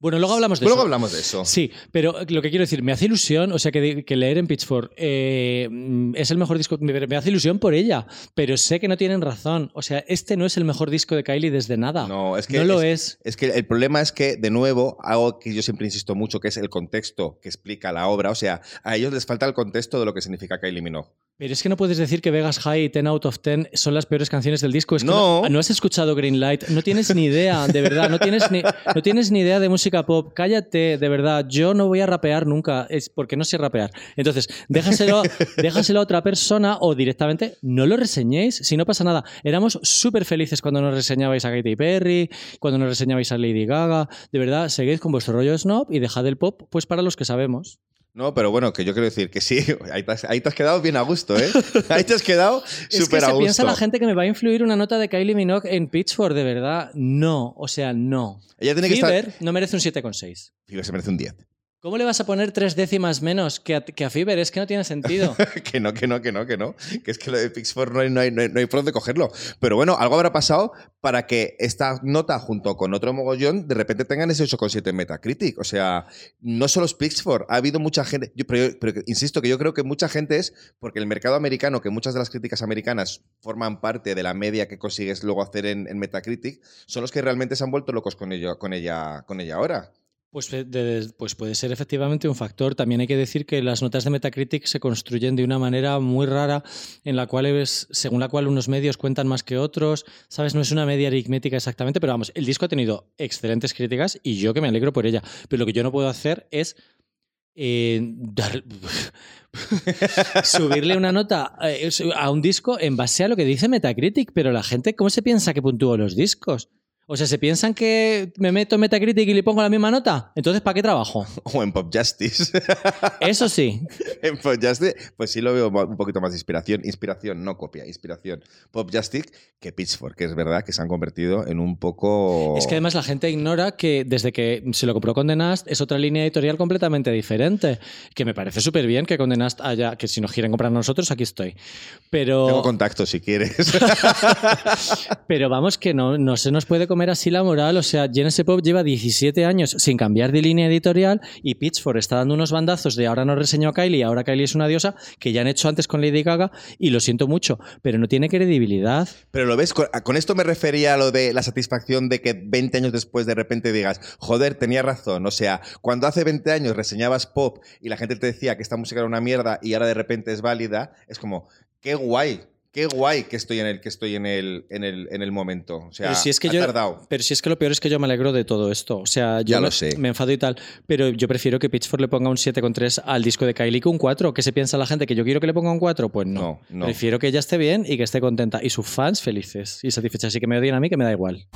Bueno, luego hablamos de luego eso. hablamos de eso. Sí, pero lo que quiero decir, me hace ilusión, o sea, que, que leer en Pitchfork eh, es el mejor disco, me, me hace ilusión por ella, pero sé que no tienen razón. O sea, este no es el mejor disco de Kylie desde nada. No, es que no lo es. Es que el problema es que, de nuevo, algo que yo siempre insisto mucho, que es el contexto que explica la obra. O sea, a ellos les falta el contexto de lo que significa Kylie Minogue. Pero es que no puedes decir que Vegas High y 10 out of 10 son las peores canciones del disco. Es que No. no, no has escuchado Green Light, no tienes ni idea, de verdad, no tienes ni, no tienes ni idea de música música pop, cállate, de verdad, yo no voy a rapear nunca, es porque no sé rapear. Entonces, déjaselo, <laughs> déjaselo a otra persona o directamente no lo reseñéis, si no pasa nada. Éramos súper felices cuando nos reseñabais a Katy Perry, cuando nos reseñabais a Lady Gaga. De verdad, seguid con vuestro rollo snob y dejad el pop pues para los que sabemos. No, pero bueno, que yo quiero decir que sí, <laughs> ahí te has, ahí te has quedado bien a gusto, ¿eh? <laughs> Ahí te has quedado <laughs> Es que súper a gusto. piensa la gente que me va a influir una nota de Kylie Minogue en Pitchfork, de verdad. No, o sea, no. Ella tiene que Fever estar. no merece un 7,6. Fever se merece un 10. ¿Cómo le vas a poner tres décimas menos que a, que a? Es que no tiene sentido. <laughs> que no, que no, que no, que no. Que es que lo de Pixford no hay, no, hay, no, hay, por dónde cogerlo. Pero bueno, algo habrá pasado para que esta nota, junto con otro mogollón, de repente tengan ese 8,7 en Metacritic. O sea, no solo es Pixford, ha habido mucha gente. yo- pero, pero insisto que yo creo que mucha gente es porque el mercado americano, que muchas de las críticas americanas forman parte de la media que consigues luego hacer en, en Metacritic, son los que realmente se han vuelto locos con, ello, con, ella, con ella ahora. Pues, de- pues puede ser efectivamente un factor. También hay que decir que las notas de Metacritic se construyen de una manera muy rara, en la cual es, según la cual unos medios cuentan más que otros. ¿Sabes? No es una media aritmética exactamente, pero vamos, el disco ha tenido excelentes críticas y yo que me alegro por ella. Pero lo que yo no puedo hacer es eh, <laughs> subirle una nota eh, a un disco en base a lo que dice Metacritic. Pero la gente, ¿cómo se piensa que puntúo los discos? O sea, ¿se piensan que me meto en Metacritic y le pongo la misma nota? Entonces, ¿para qué trabajo? <laughs> O en Pop Justice. <laughs> Eso sí. en Pop Justice, pues sí lo veo un poquito más de inspiración. Inspiración, no copia, inspiración. Pop Justice que Pitchfork, que es verdad que se han convertido en un poco. Es que además la gente ignora que desde que se lo compró Condé Nast es otra línea editorial completamente diferente. Que me parece súper bien que Condé Nast haya, que si nos quieren comprar a nosotros, aquí estoy. Pero, Tengo contacto si quieres. <laughs> pero vamos, que no, no se nos puede comer así la moral. O sea, Genesis Pop lleva 17 años sin cambiar de línea editorial y Pitchfork está dando unos bandazos de ahora no reseñó a Kylie, ahora Kylie es una diosa, que ya han hecho antes con Lady Gaga y lo siento mucho, pero no tiene credibilidad. Pero lo ves, con esto me refería a lo de la satisfacción de que 20 años después de repente digas, joder, tenía razón. O sea, cuando hace 20 años reseñabas pop y la gente te decía que esta música era una mierda y ahora de repente es válida, es como, qué guay. Qué guay que estoy en el que estoy en el, en el, en el momento. O sea, pero si es que ha yo, tardado. Pero si es que lo peor es que yo me alegro de todo esto. O sea, yo Ya lo me, sé. me enfado y tal. Pero yo prefiero que Pitchfork le ponga un 7,3 al disco de Kylie que un 4. ¿Qué se piensa la gente? ¿Que yo quiero que le ponga un 4? Pues no. No, no. Prefiero que ella esté bien y que esté contenta. Y sus fans felices y satisfechas. Así que me odien a mí, que me da igual.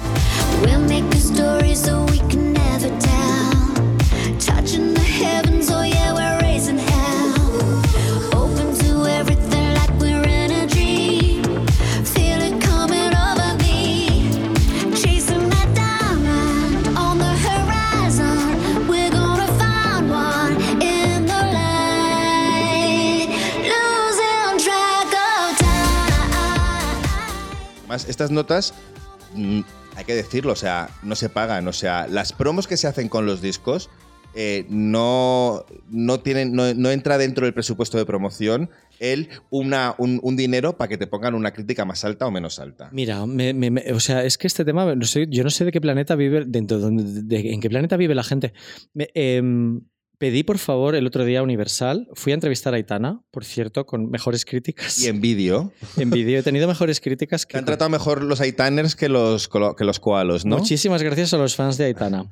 We'll make estas notas, mm, hay que decirlo, o sea, no se pagan. O sea, las promos que se hacen con los discos eh, no, no, tienen, no, no entra dentro del presupuesto de promoción el una, un, un dinero para que te pongan una crítica más alta o menos alta. Mira, me- o sea, es que este tema, no sé, yo no sé de qué planeta vive, dentro de, de- en qué planeta vive la gente. Em, pedí, por favor, el otro día Universal, fui a entrevistar a Aitana, por cierto, con mejores críticas. Y en vídeo, <laughs> En vídeo he tenido mejores críticas te que... han tratado mejor los Aitaners que los, que los koalos, ¿no? Muchísimas gracias a los fans de Aitana.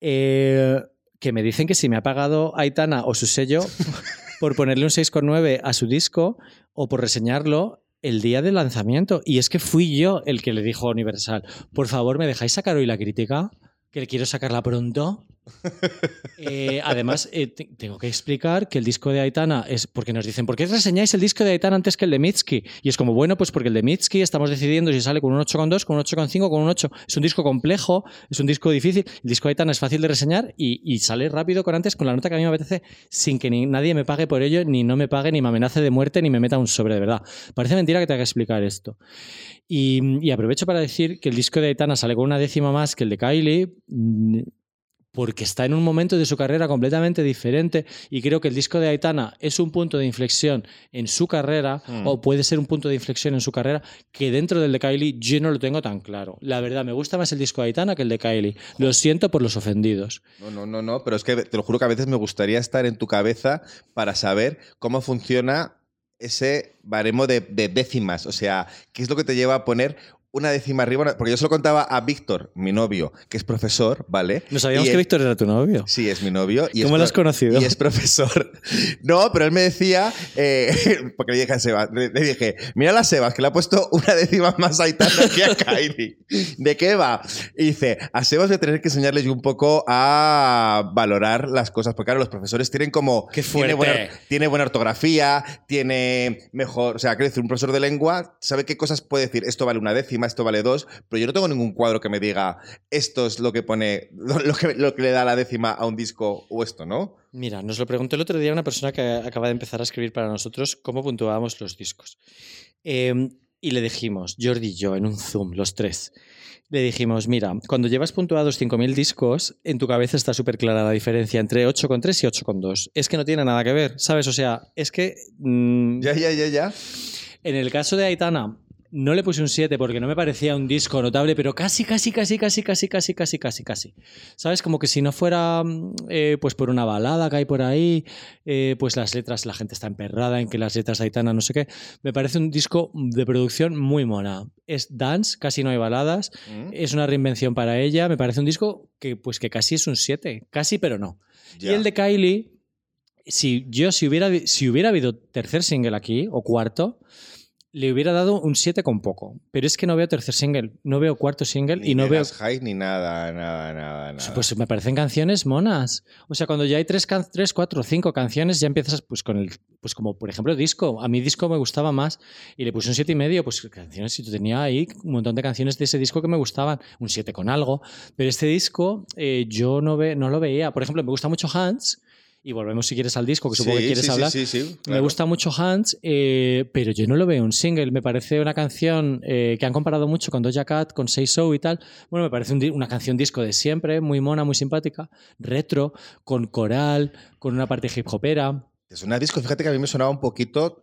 Eh, que me dicen que si me ha pagado Aitana o su sello <laughs> por ponerle un 6,9 a su disco o por reseñarlo el día del lanzamiento. Y es que fui yo el que le dijo a Universal, por favor, ¿me dejáis sacar hoy la crítica? Que le quiero sacarla pronto. Eh, además, eh, te- tengo que explicar que el disco de Aitana es porque nos dicen, ¿por qué reseñáis el disco de Aitana antes que el de Mitski? Y es como, bueno, pues porque el de Mitski estamos decidiendo si sale con un 8,2, con un 8,5, con un 8. Es un disco complejo, es un disco difícil. El disco de Aitana es fácil de reseñar y, sale rápido con antes, con la nota que a mí me apetece, sin que nadie me pague por ello, ni no me pague, ni me amenace de muerte, ni me meta un sobre, de verdad. Parece mentira que te haga que explicar esto. Y, y aprovecho para decir que el disco de Aitana sale con una décima más que el de Kylie. Porque está en un momento de su carrera completamente diferente y creo que el disco de Aitana es un punto de inflexión en su carrera Mm. o puede ser un punto de inflexión en su carrera que dentro del de Kylie yo no lo tengo tan claro. La verdad, me gusta más el disco de Aitana que el de Kylie. Lo siento por los ofendidos. No, no, no, no, pero es que te lo juro que a veces me gustaría estar en tu cabeza para saber cómo funciona ese baremo de, de décimas. O sea, ¿qué es lo que te lleva a poner una décima arriba, porque yo se lo contaba a Víctor, mi novio, que es profesor, ¿vale? No sabíamos Y que él- Víctor era tu novio. Sí, es mi novio. Y ¿Cómo es lo has conocido? Y es profesor. <laughs> No, pero él me decía, eh, <laughs> porque le dije a Sebas, le, le dije, mira a Sebas, que le ha puesto una décima más a Aitana que a Kylie. <laughs> ¿De qué va? Y dice, a Sebas voy a tener que enseñarle yo un poco a valorar las cosas, porque claro, los profesores tienen como... ¡Qué Tiene fuerte! buena, tiene buena ortografía, tiene mejor... O sea, quiero decir, un profesor de lengua sabe qué cosas puede decir, esto vale una décima, esto vale dos, pero yo no tengo ningún cuadro que me diga, esto es lo que pone, <laughs> lo que, lo que le da la décima a un disco o esto, ¿no? Mira, nos lo preguntó el otro día una persona que acaba de empezar a escribir para nosotros cómo puntuábamos los discos. Eh, y le dijimos, Jordi y yo, en un Zoom, los tres, le dijimos, mira, cuando llevas puntuados 5.000 discos, en tu cabeza está súper clara la diferencia entre 8,3 y 8,2. Es que no tiene nada que ver, ¿sabes? O sea, es que... mm, Ya, ya, ya, ya. En el caso de Aitana, no le puse un 7 porque no me parecía un disco notable, pero casi, casi, casi, casi, casi, casi, casi, casi, casi. ¿Sabes? Como que si no fuera mm, eh, pues por una balada que hay por ahí, eh, pues las letras, la gente está emperrada en que las letras de Aitana no sé qué. Me parece un disco de producción muy mona. Es dance, casi no hay baladas. Mm, Es una reinvención para ella. Me parece un disco que, pues, que casi es un 7. Casi, pero no. ya. Y el de Kylie, si yo si hubiera, si hubiera habido tercer single aquí, o cuarto, le hubiera dado un 7 con poco. Pero es que no veo tercer single, no veo cuarto single Ni y no veo... High ni nada, nada, nada, nada. Pues me parecen canciones monas. O sea, cuando ya hay tres, can- tres cuatro, cinco canciones, ya empiezas pues con el. Pues como por ejemplo disco. A mí disco me gustaba más y le puse un siete y medio. Pues canciones, si tú tenía ahí un montón de canciones de ese disco que me gustaban, un 7 con algo. Pero este disco eh, yo no, ve, no lo veía. Por ejemplo, me gusta mucho Hans. Y volvemos si quieres al disco, que supongo Sí, que quieres sí, hablar. Sí, sí, Me claro. gusta mucho Hans, eh, pero yo no lo veo un single. Me parece una canción eh, que han comparado mucho con Doja Cat, con Say So y tal. Bueno, me parece un una canción disco de siempre, muy mona, muy simpática, retro, con coral, con una parte hip hopera. Es una disco, fíjate que a mí me sonaba un poquito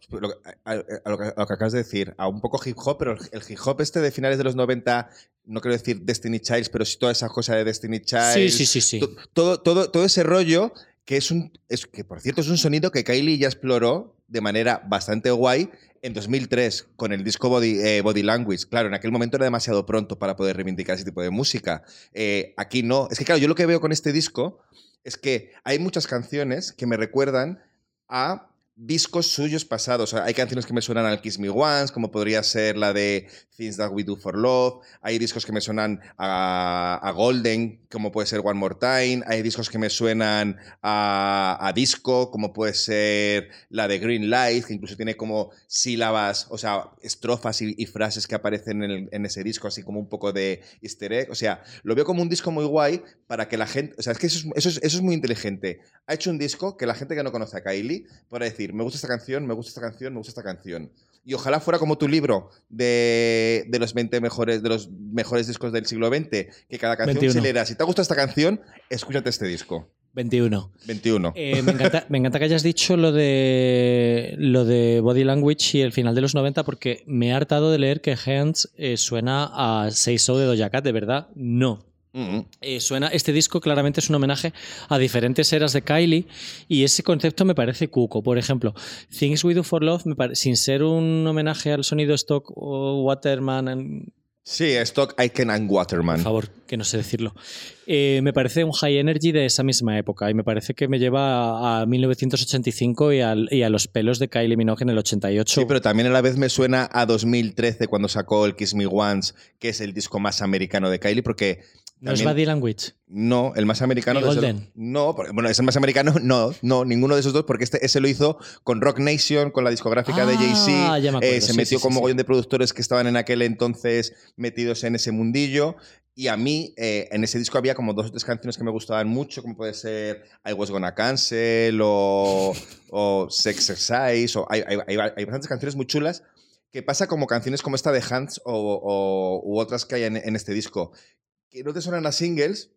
a, a- a lo que, a lo que acabas de decir, a un poco hip hop, pero el, el hip hop este de finales de los 90, no quiero decir Destiny Childs, pero sí toda esa cosa de Destiny Childs. Sí, sí, sí, sí. to- Todo, todo, todo ese rollo que es un. Es, que por cierto es un sonido que Kylie ya exploró de manera bastante guay en 2003 con el disco Body, eh, Body Language. Claro, en aquel momento era demasiado pronto para poder reivindicar ese tipo de música. Eh, aquí no. Es que, claro, yo lo que veo con este disco es que hay muchas canciones que me recuerdan a discos suyos pasados. Hay canciones que me suenan al Kiss Me Once, como podría ser la de Things That We Do for Love. Hay discos que me suenan a, a Golden, como puede ser One More Time. Hay discos que me suenan a, disco, como puede ser la de Green Light, que incluso tiene como sílabas, o sea, estrofas y, frases que aparecen en, ese disco, así como un poco de easter egg. O sea, lo veo como un disco muy guay para que la gente... O sea, es que eso es, eso es, eso es muy inteligente. Ha hecho un disco que la gente que no conoce a Kylie pueda decir, me gusta esta canción, me gusta esta canción, me gusta esta canción. Y ojalá fuera como tu libro de, de los 20 mejores, de los mejores discos del siglo XX, que cada canción 21. se leerá. Si te gusta esta canción, escúchate este disco. 21. 21. Eh, me, encanta, me encanta que hayas dicho lo de, lo de Body Language y el final de los 90 porque me he hartado de leer que Hands eh, suena a Say So de Doja Cat, de verdad, no. Eh, suena, este disco claramente es un homenaje a diferentes eras de Kylie y ese concepto me parece cuco. Por ejemplo, Things We Do for Love, me pare- sin ser un homenaje al sonido Stock o Waterman, Sí, Stock, Aiken and Waterman. por favor, que no sé decirlo, eh, me parece un high energy de esa misma época y me parece que me lleva a, a 1985 y, al- y a los pelos de Kylie Minogue en el 88. Sí, pero también a la vez me suena a 2013 cuando sacó el Kiss Me Once, que es el disco más americano de Kylie, porque no es Body Language. No, el más americano. Golden. lo- no, porque- bueno, es el más americano. No, no, ninguno de esos dos, porque este, ese lo hizo con Rock Nation, con la discográfica de Ah, Jay-Z. ya me acuerdo, Eh, se sí, metió sí, con sí, mogollón de productores que estaban en aquel entonces metidos en ese mundillo. Y a mí, eh, en ese disco había como dos o tres canciones que me gustaban mucho, como puede ser I Was Gonna Cancel o, o Sex Exercise. O hay, hay- hay- hay bastantes canciones muy chulas que pasa como canciones como esta de Hans o, o- u otras que hay en, en este disco, que no te suenan a singles,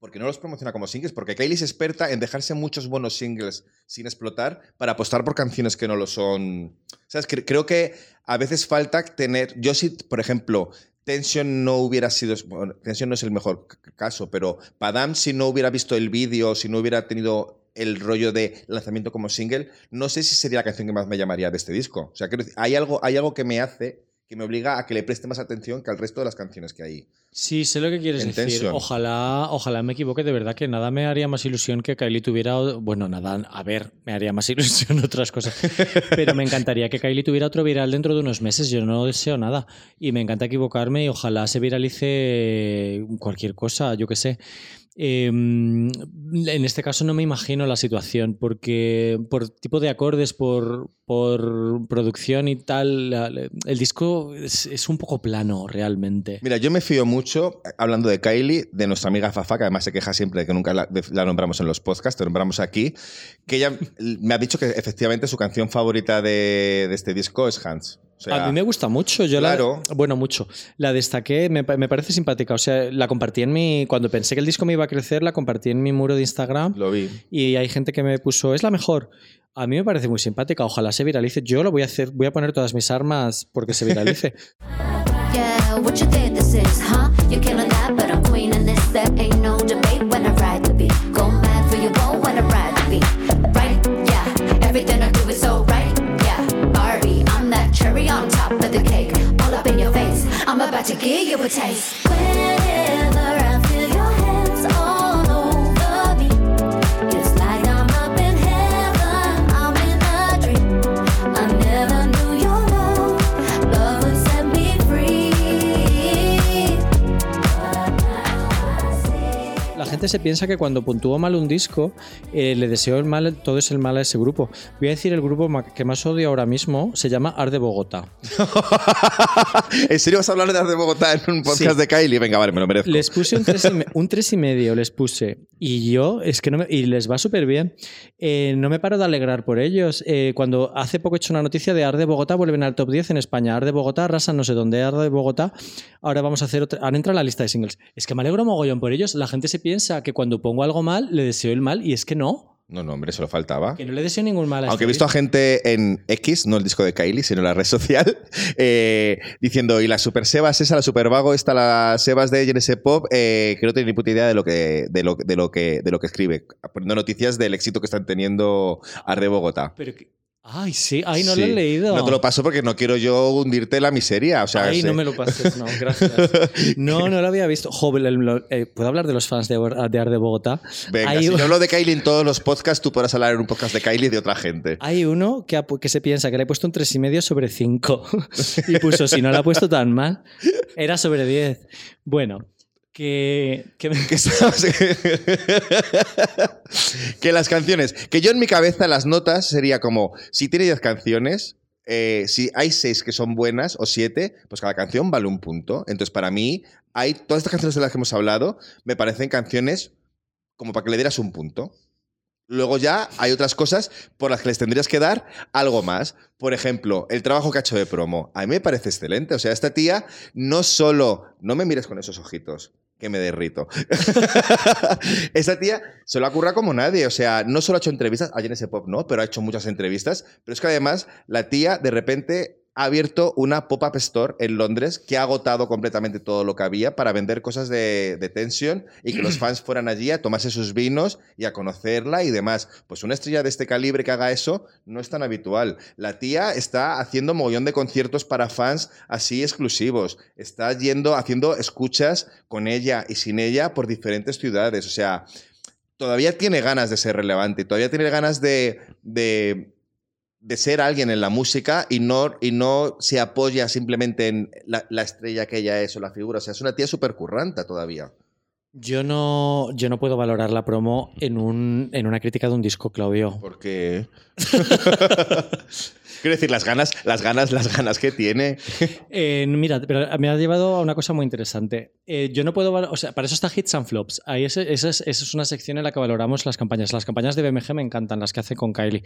porque no los promociona como singles, porque Kylie es experta en dejarse muchos buenos singles sin explotar para apostar por canciones que no lo son. ¿Sabes? Cre- Creo que a veces falta tener. Yo, si, por ejemplo, Tension no hubiera sido. Tension no es el mejor caso, pero Padam, si no hubiera visto el vídeo, si no hubiera tenido el rollo de lanzamiento como single, no sé si sería la canción que más me llamaría de este disco. O sea, hay algo, hay algo que me hace que me obliga a que le preste más atención que al resto de las canciones que hay. Sí, sé lo que quieres decir. Ojalá, ojalá me equivoque, de verdad que nada me haría más ilusión que Kylie tuviera. Bueno, nada, a ver, me haría más <laughs> ilusión otras cosas. Pero me encantaría que Kylie tuviera otro viral dentro de unos meses. Yo no deseo nada. Y me encanta equivocarme y ojalá se viralice cualquier cosa, yo qué sé. Eh, en este caso no me imagino la situación, porque por tipo de acordes, por, por producción y tal, el disco es, un poco plano realmente. Mira, yo me fío mucho, hablando de Kylie, de nuestra amiga Fafa, que además se queja siempre de que nunca la nombramos en los podcasts, te nombramos aquí, que ella me ha dicho que efectivamente su canción favorita de, de este disco es Hans. O sea, a mí me gusta mucho. Yo claro. la, bueno, mucho. La destaqué, me, me parece simpática. O sea, la compartí en mi. Cuando pensé que el disco me iba a crecer, la compartí en mi muro de Instagram. lo vi. Y hay gente que me puso, es la mejor. A mí me parece muy simpática. Ojalá se viralice. Yo lo voy a hacer, voy a poner todas mis armas porque se viralice. <laughs> about to give you a taste. Whenever I gente se piensa que cuando puntúo mal un disco, eh, le deseo el mal, todo es el mal a ese grupo. Voy a decir el grupo que más odio ahora mismo, se llama Art de Bogotá. <laughs> ¿En serio vas a hablar de Art de Bogotá en un podcast Sí. de Kylie? Venga, vale, me lo merezco. Les puse un 3 y, me- un tres y medio, les puse. Y yo, es que no me, y les va súper bien. Eh, no me paro de alegrar por ellos. Eh, cuando hace poco he hecho una noticia de Ar de Bogotá, vuelven al top 10 en España. Ar de Bogotá, arrasan no sé dónde, Ar de Bogotá. Ahora vamos a hacer otra. Ahora entra en la lista de singles. Es que me alegro mogollón por ellos. La gente se piensa que cuando pongo algo mal, le deseo el mal, y es que no. No, no, hombre, solo faltaba. Que no le deseo ningún mal a Aunque he este visto a gente en X, no el disco de Kylie, sino en la red social, <laughs> eh, diciendo, y la super Sebas esa, la super vago, esta, la Sebas de GNS Pop, eh, que no tiene ni puta idea de lo que, de lo, de lo que, de lo que escribe, poniendo noticias del éxito que están teniendo Arde Bogotá. Pero que- Ay, sí, ay, no Sí. lo he leído. No te lo paso porque no quiero yo hundirte la miseria. O sea, Ay, no me lo pases, no, gracias. <laughs> No, no lo había visto. Lo- eh, ¿puedo hablar de los fans de, de Ar de Bogotá? Venga, Hay si yo hablo de Kylie en todos los podcasts, tú podrás hablar en un podcast de Kylie de otra gente. Hay uno que, ha pu- que se piensa que le he puesto un 3,5 sobre 5 <laughs> y puso, si no lo ha puesto tan mal, era sobre 10. Bueno, que, que que las canciones, que yo en mi cabeza las notas sería como, si tiene 10 canciones, eh, si hay 6 que son buenas o 7, pues cada canción vale un punto. Entonces para mí, hay todas estas canciones de las que hemos hablado, me parecen canciones como para que le dieras un punto. Luego ya hay otras cosas por las que les tendrías que dar algo más. Por ejemplo, el trabajo que ha hecho de promo. A mí me parece excelente. O sea, esta tía no solo... No me mires con esos ojitos, que me derrito. <laughs> esta tía se lo ha currado como nadie. O sea, no solo ha hecho entrevistas, ayer en ese pop no, pero ha hecho muchas entrevistas. Pero es que además la tía de repente ha abierto una pop-up store en Londres que ha agotado completamente todo lo que había para vender cosas de, de tensión y que los <clears throat> fans fueran allí a tomarse sus vinos y a conocerla y demás. Pues una estrella de este calibre que haga eso no es tan habitual. La tía está haciendo mogollón de conciertos para fans así exclusivos. Está yendo, haciendo escuchas con ella y sin ella por diferentes ciudades. O sea, todavía tiene ganas de ser relevante, todavía tiene ganas de, de, de ser alguien en la música y no, y no se apoya simplemente en la, la estrella que ella es o la figura. O sea, es una tía súper curranta todavía. Yo, no, yo no puedo valorar la promo en, un, en una crítica de un disco, Claudio. Porque. <laughs> Quiero decir, las ganas, las ganas, las ganas que tiene. <laughs> Eh, mira, pero me ha llevado a una cosa muy interesante. Eh, yo no puedo, val- o sea, para eso está Hits and Flops. Ahí esa es, es una sección en la que valoramos las campañas. Las campañas de BMG me encantan, las que hace con Kylie.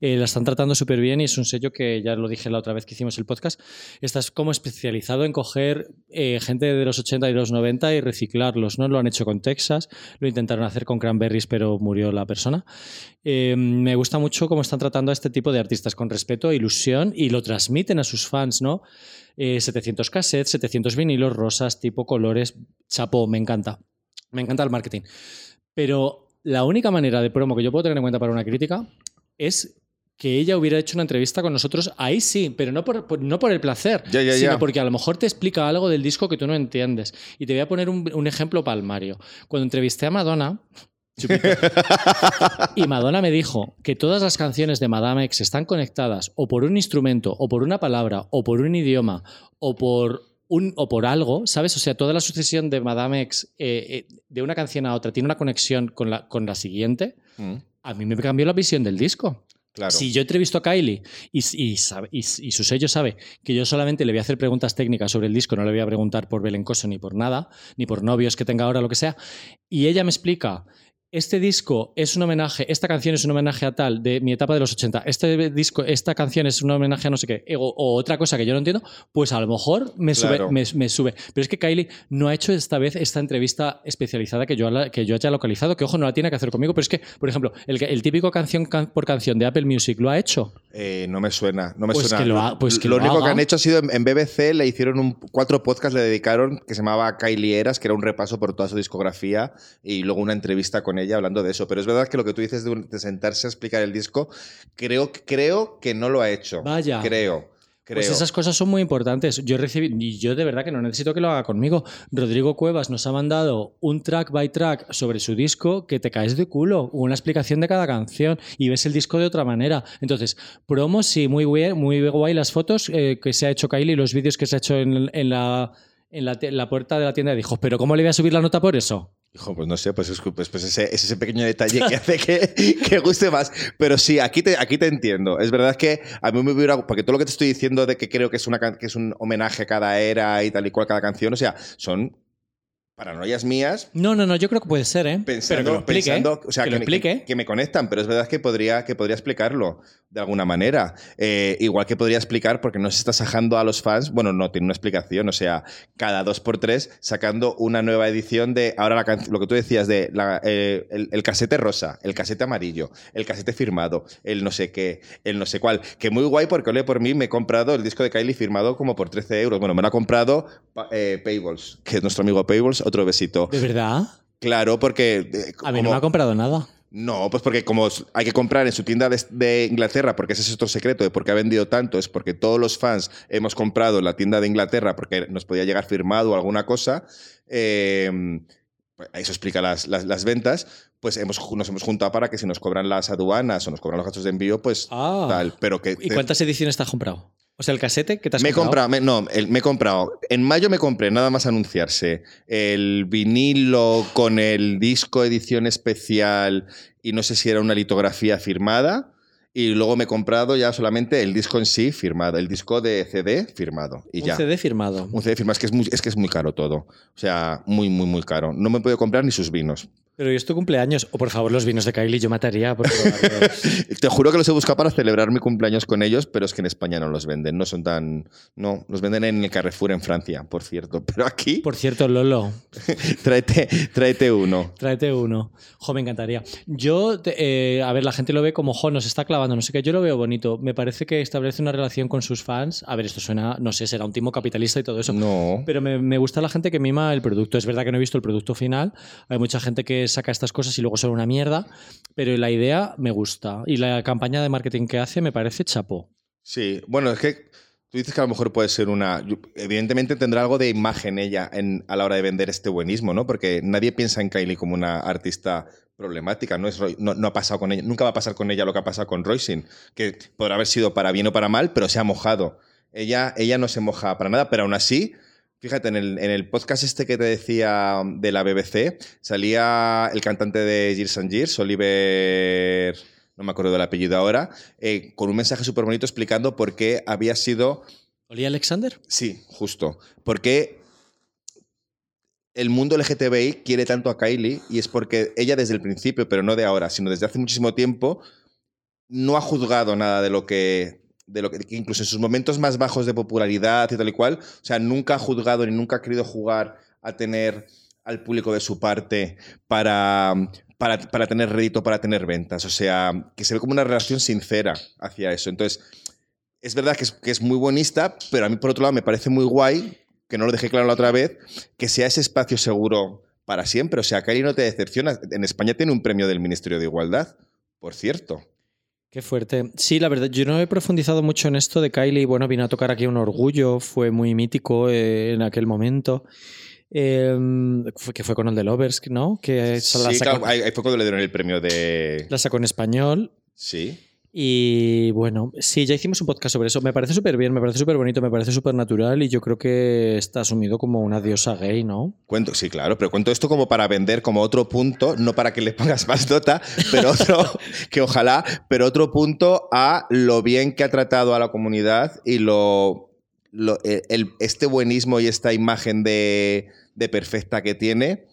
Eh, la están tratando súper bien y es un sello que ya lo dije la otra vez que hicimos el podcast. Estás como especializado en coger eh, gente de los 80 y los 90 y reciclarlos, ¿no? Lo han hecho con Texas, lo intentaron hacer con Cranberries, pero murió la persona. Eh, me gusta mucho cómo están tratando a este tipo de artistas con respeto, ilusión y lo transmiten a sus fans, ¿no? Eh, 700 cassettes, 700 vinilos, rosas, tipo colores, chapo, me encanta. Me encanta el marketing. Pero la única manera de promo que yo puedo tener en cuenta para una crítica es que ella hubiera hecho una entrevista con nosotros, ahí sí, pero no por, por- no por el placer, sino porque a lo mejor te explica algo del disco que tú no entiendes. Y te voy a poner un, un ejemplo palmario. Cuando entrevisté a Madonna, <laughs> chupito, y Madonna me dijo que todas las canciones de Madame X están conectadas o por un instrumento, o por una palabra, o por un idioma, o por un, o por algo, ¿sabes? O sea, toda la sucesión de Madame X eh, eh, de una canción a otra tiene una conexión con la, con la siguiente. Mm, A mí me cambió la visión del disco. Si yo entrevisto a Kylie y- y su sello sabe que yo solamente le voy a hacer preguntas técnicas sobre el disco, no le voy a preguntar por Belencoso ni por nada, ni por novios que tenga ahora, lo que sea, y ella me explica, este disco es un homenaje, esta canción es un homenaje a tal de mi etapa de los 80, este disco, esta canción es un homenaje a no sé qué, o, o otra cosa que yo no entiendo, pues a lo mejor me, Claro. sube, me, me sube. Pero es que Kylie no ha hecho esta vez esta entrevista especializada que yo, que yo haya localizado, que ojo, no la tiene que hacer conmigo, pero es que, por ejemplo, el, el típico canción can- por canción de Apple Music lo ha hecho. Eh, no me suena, no me Pues suena. que lo ha- pues que lo lo único que han hecho ha sido en, en BBC le hicieron un, cuatro podcasts, le dedicaron que se llamaba Kylie Eras, que era un repaso por toda su discografía y luego una entrevista con ella hablando de eso. Pero es verdad que lo que tú dices de, un- de sentarse a explicar el disco, creo, creo que no lo ha hecho. Vaya. Creo. Creo. Pues esas cosas son muy importantes. Yo recibí, y yo de verdad que no necesito que lo haga conmigo. Rodrigo Cuevas nos ha mandado un track by track sobre su disco que te caes de culo, una explicación de cada canción y ves el disco de otra manera. Entonces, promos, sí, muy guay, muy guay las fotos eh, que se ha hecho Kylie y los vídeos que se ha hecho en, en la, en, la, la puerta de la tienda de hijos. Pero ¿cómo le voy a subir la nota por eso? Hijo, pues no sé, pues, es, pues, pues ese, es ese pequeño detalle que <laughs> hace que, que guste más. Pero sí, aquí te, aquí te entiendo. Es verdad que a mí me hubiera. Porque todo lo que te estoy diciendo de que creo que es, una, que es un homenaje a cada era y tal y cual cada canción, o sea, son paranoias mías No, no, no, yo creo que puede ser, ¿eh? pensando, Pero que lo explique. pensando- o sea, que que, lo me, explique. que- que me conectan, pero es verdad que podría, que podría explicarlo de alguna manera. Eh, igual que podría explicar, porque no se está sajando a los fans, bueno, no, tiene una explicación, o sea, cada dos por tres sacando una nueva edición de, ahora la can- lo que tú decías de la- eh, el, el casete rosa, el casete amarillo, el casete firmado, el no sé qué, el no sé cuál, que muy guay porque, ole, por mí me he comprado el disco de Kylie firmado como por 13 euros. Bueno, me lo ha comprado eh, que es nuestro amigo Payables, otro besito. ¿De verdad? Claro, porque... eh, A mí no me ha comprado nada. no, pues porque como hay que comprar en su tienda de, de Inglaterra, porque ese es otro secreto de por qué ha vendido tanto, es porque todos los fans hemos comprado en la tienda de Inglaterra porque nos podía llegar firmado o alguna cosa. eh, eso explica las, las- las ventas. Pues hemos, nos hemos juntado para que si nos cobran las aduanas o nos cobran los gastos de envío, pues Ah. tal. Pero que ¿Y cuántas ediciones te has comprado? O sea, el casete que te has me he comprado. comprado, me- no, el- me he comprado. En mayo me compré, nada más anunciarse, el vinilo con el disco edición especial y no sé si era una litografía firmada. Y luego me he comprado ya solamente el disco en sí firmado, el disco de CD firmado. Y Un ya. CD firmado. Un CD firmado, es que es, muy, es que es muy caro todo. O sea, muy, muy, muy caro. No me he podido comprar ni sus vinos. Pero hoy es tu cumpleaños. O por favor, los vinos de Kylie yo mataría por <laughs> probarlos. Te juro que los he buscado para celebrar mi cumpleaños con ellos, pero es que en España no los venden. No son tan. No, los venden en el Carrefour en Francia, por cierto. <laughs> Pero aquí. Por cierto, Lolo, <laughs> Tráete, tráete uno. tráete uno. Jo, me encantaría. Yo, eh, a ver, la gente lo ve como, jo, nos está clavando, no sé qué. Yo lo veo bonito. Me parece que establece una relación con sus fans. A ver, esto suena, no sé, será un timo capitalista y todo eso. No. Pero me, me gusta la gente que mima el producto. Es verdad que no he visto el producto final. Hay mucha gente que saca estas cosas y luego son una mierda. Pero la idea me gusta. Y la campaña de marketing que hace me parece chapo. Sí, bueno, es que tú dices que a lo mejor puede ser una. Evidentemente tendrá algo de imagen ella en- a la hora de vender este buenismo, ¿no? Porque nadie piensa en Kylie como una artista problemática. No, es, no ha pasado con ella, nunca va a pasar con ella lo que ha pasado con Roisin, que podrá haber sido para bien o para mal, pero se ha mojado. Ella, ella no se moja para nada, pero aún así. Fíjate, en el, en el podcast este que te decía de la BBC, salía el cantante de Years and Years, Oliver, no me acuerdo del apellido ahora, eh, con un mensaje súper bonito explicando por qué había sido, ¿Olía Alexander? sí, justo, por qué el mundo LGTBI quiere tanto a Kylie y es porque ella desde el principio, pero no de ahora, sino desde hace muchísimo tiempo, no ha juzgado nada de lo que de lo que incluso en sus momentos más bajos de popularidad y tal y cual, o sea, nunca ha juzgado ni nunca ha querido jugar a tener al público de su parte para, para, para tener rédito, para tener ventas. O sea, que se ve como una relación sincera hacia eso. Entonces, es verdad que es, que es muy buenista, pero a mí, por otro lado, me parece muy guay, que no lo dejé claro la otra vez, que sea ese espacio seguro para siempre. O sea, Kylie no te decepciona. En España tiene un premio del Ministerio de Igualdad, por cierto. Qué fuerte. Sí, la verdad, yo no he profundizado mucho en esto de Kylie. Bueno, vino a tocar aquí un orgullo, fue muy mítico eh, en aquel momento. Eh, fue- que fue con el de Lovers, ¿no? Que Sí, sacó, fue cuando le dieron el premio de... la sacó en español. Sí. Y bueno, sí, ya hicimos un podcast sobre eso. Me parece súper bien, me parece súper bonito, me parece súper natural y yo creo que está asumido como una diosa gay, ¿no? Cuento, sí, claro, pero cuento esto como para vender como otro punto, no para que le pongas más nota, pero otro, <laughs> que ojalá, pero otro punto a lo bien que ha tratado a la comunidad y lo, lo- el- el- este buenismo y esta imagen de, de perfecta que tiene,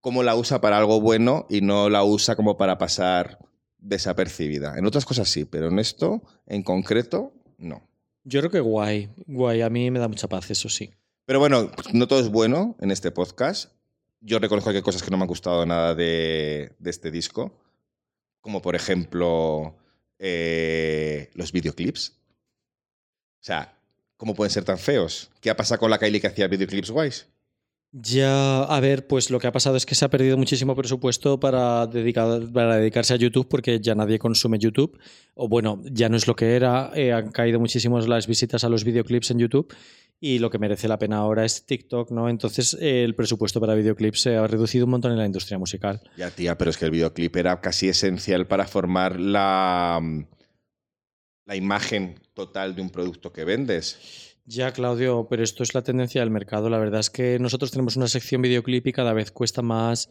cómo la usa para algo bueno y no la usa como para pasar desapercibida. En otras cosas sí, pero en esto, en concreto, no. Yo creo que guay, guay, a mí me da mucha paz, eso sí. Pero bueno, no todo es bueno en este podcast. Yo reconozco que hay cosas que no me han gustado nada de, de este disco, como por ejemplo eh, los videoclips. O sea, ¿cómo pueden ser tan feos? ¿Qué ha pasado con la Kylie que hacía videoclips guays? Ya, a ver, pues lo que ha pasado es que se ha perdido muchísimo presupuesto para, dedicar, para dedicarse a YouTube porque ya nadie consume YouTube. O bueno, ya no es lo que era. eh, han caído muchísimo las visitas a los videoclips en YouTube y lo que merece la pena ahora es TikTok, ¿no? Entonces eh, el presupuesto para videoclips se ha reducido un montón en la industria musical. Ya, tía, pero es que el videoclip era casi esencial para formar la, la imagen total de un producto que vendes. Ya, Claudio, pero esto es la tendencia del mercado. La verdad es que nosotros tenemos una sección videoclip y cada vez cuesta más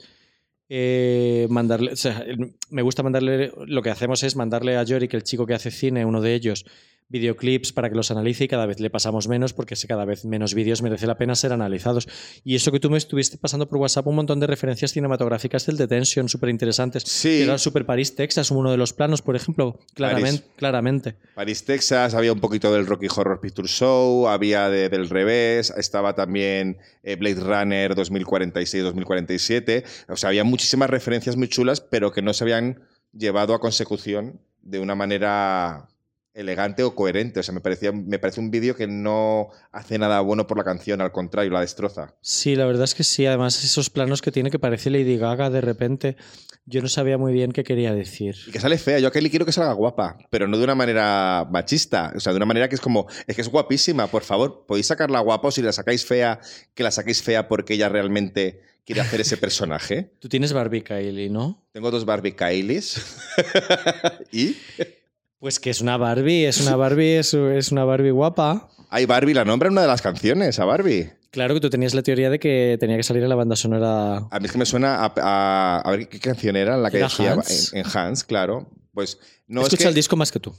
eh, mandarle. O sea, me gusta mandarle. Lo que hacemos es mandarle a Yorick, el chico que hace cine, uno de ellos, videoclips para que los analice y cada vez le pasamos menos porque cada vez menos vídeos merece la pena ser analizados. Y eso que tú me estuviste pasando por WhatsApp un montón de referencias cinematográficas del Detention súper interesantes. Sí. Era Super Paris, Texas, uno de los planos, por ejemplo. Claramente. claramente. París, Texas, había un poquito del Rocky Horror Picture Show, había de- del revés, estaba también eh, Blade Runner 2046-2047. O sea, había muchísimas referencias muy chulas, pero que no se habían llevado a consecución de una manera elegante o coherente. O sea, me, parecía, me parece un vídeo que no hace nada bueno por la canción, al contrario, la destroza. Sí, la verdad es que sí. Además, esos planos que tiene que parece Lady Gaga de repente, yo no sabía muy bien qué quería decir. Y que sale fea. Yo a Kelly quiero que salga guapa, pero no de una manera machista. O sea, de una manera que es como, es que es guapísima, por favor, podéis sacarla guapa o si la sacáis fea, que la saquéis fea porque ella realmente quiere hacer ese <laughs> personaje. Tú tienes Barbie Kylie, ¿no? Tengo dos Barbie Kylies. <laughs> y Pues que es una Barbie, es una Barbie, es, es una Barbie guapa. hay Barbie, la nombra en una de las canciones, a Barbie. Claro que tú tenías la teoría de que tenía que salir en la banda sonora. A mí es que me suena a, a- a ver qué canción era la que ¿Era decía Hans? En, en Hans, claro. Pues no Escucha es que, el disco más que tú.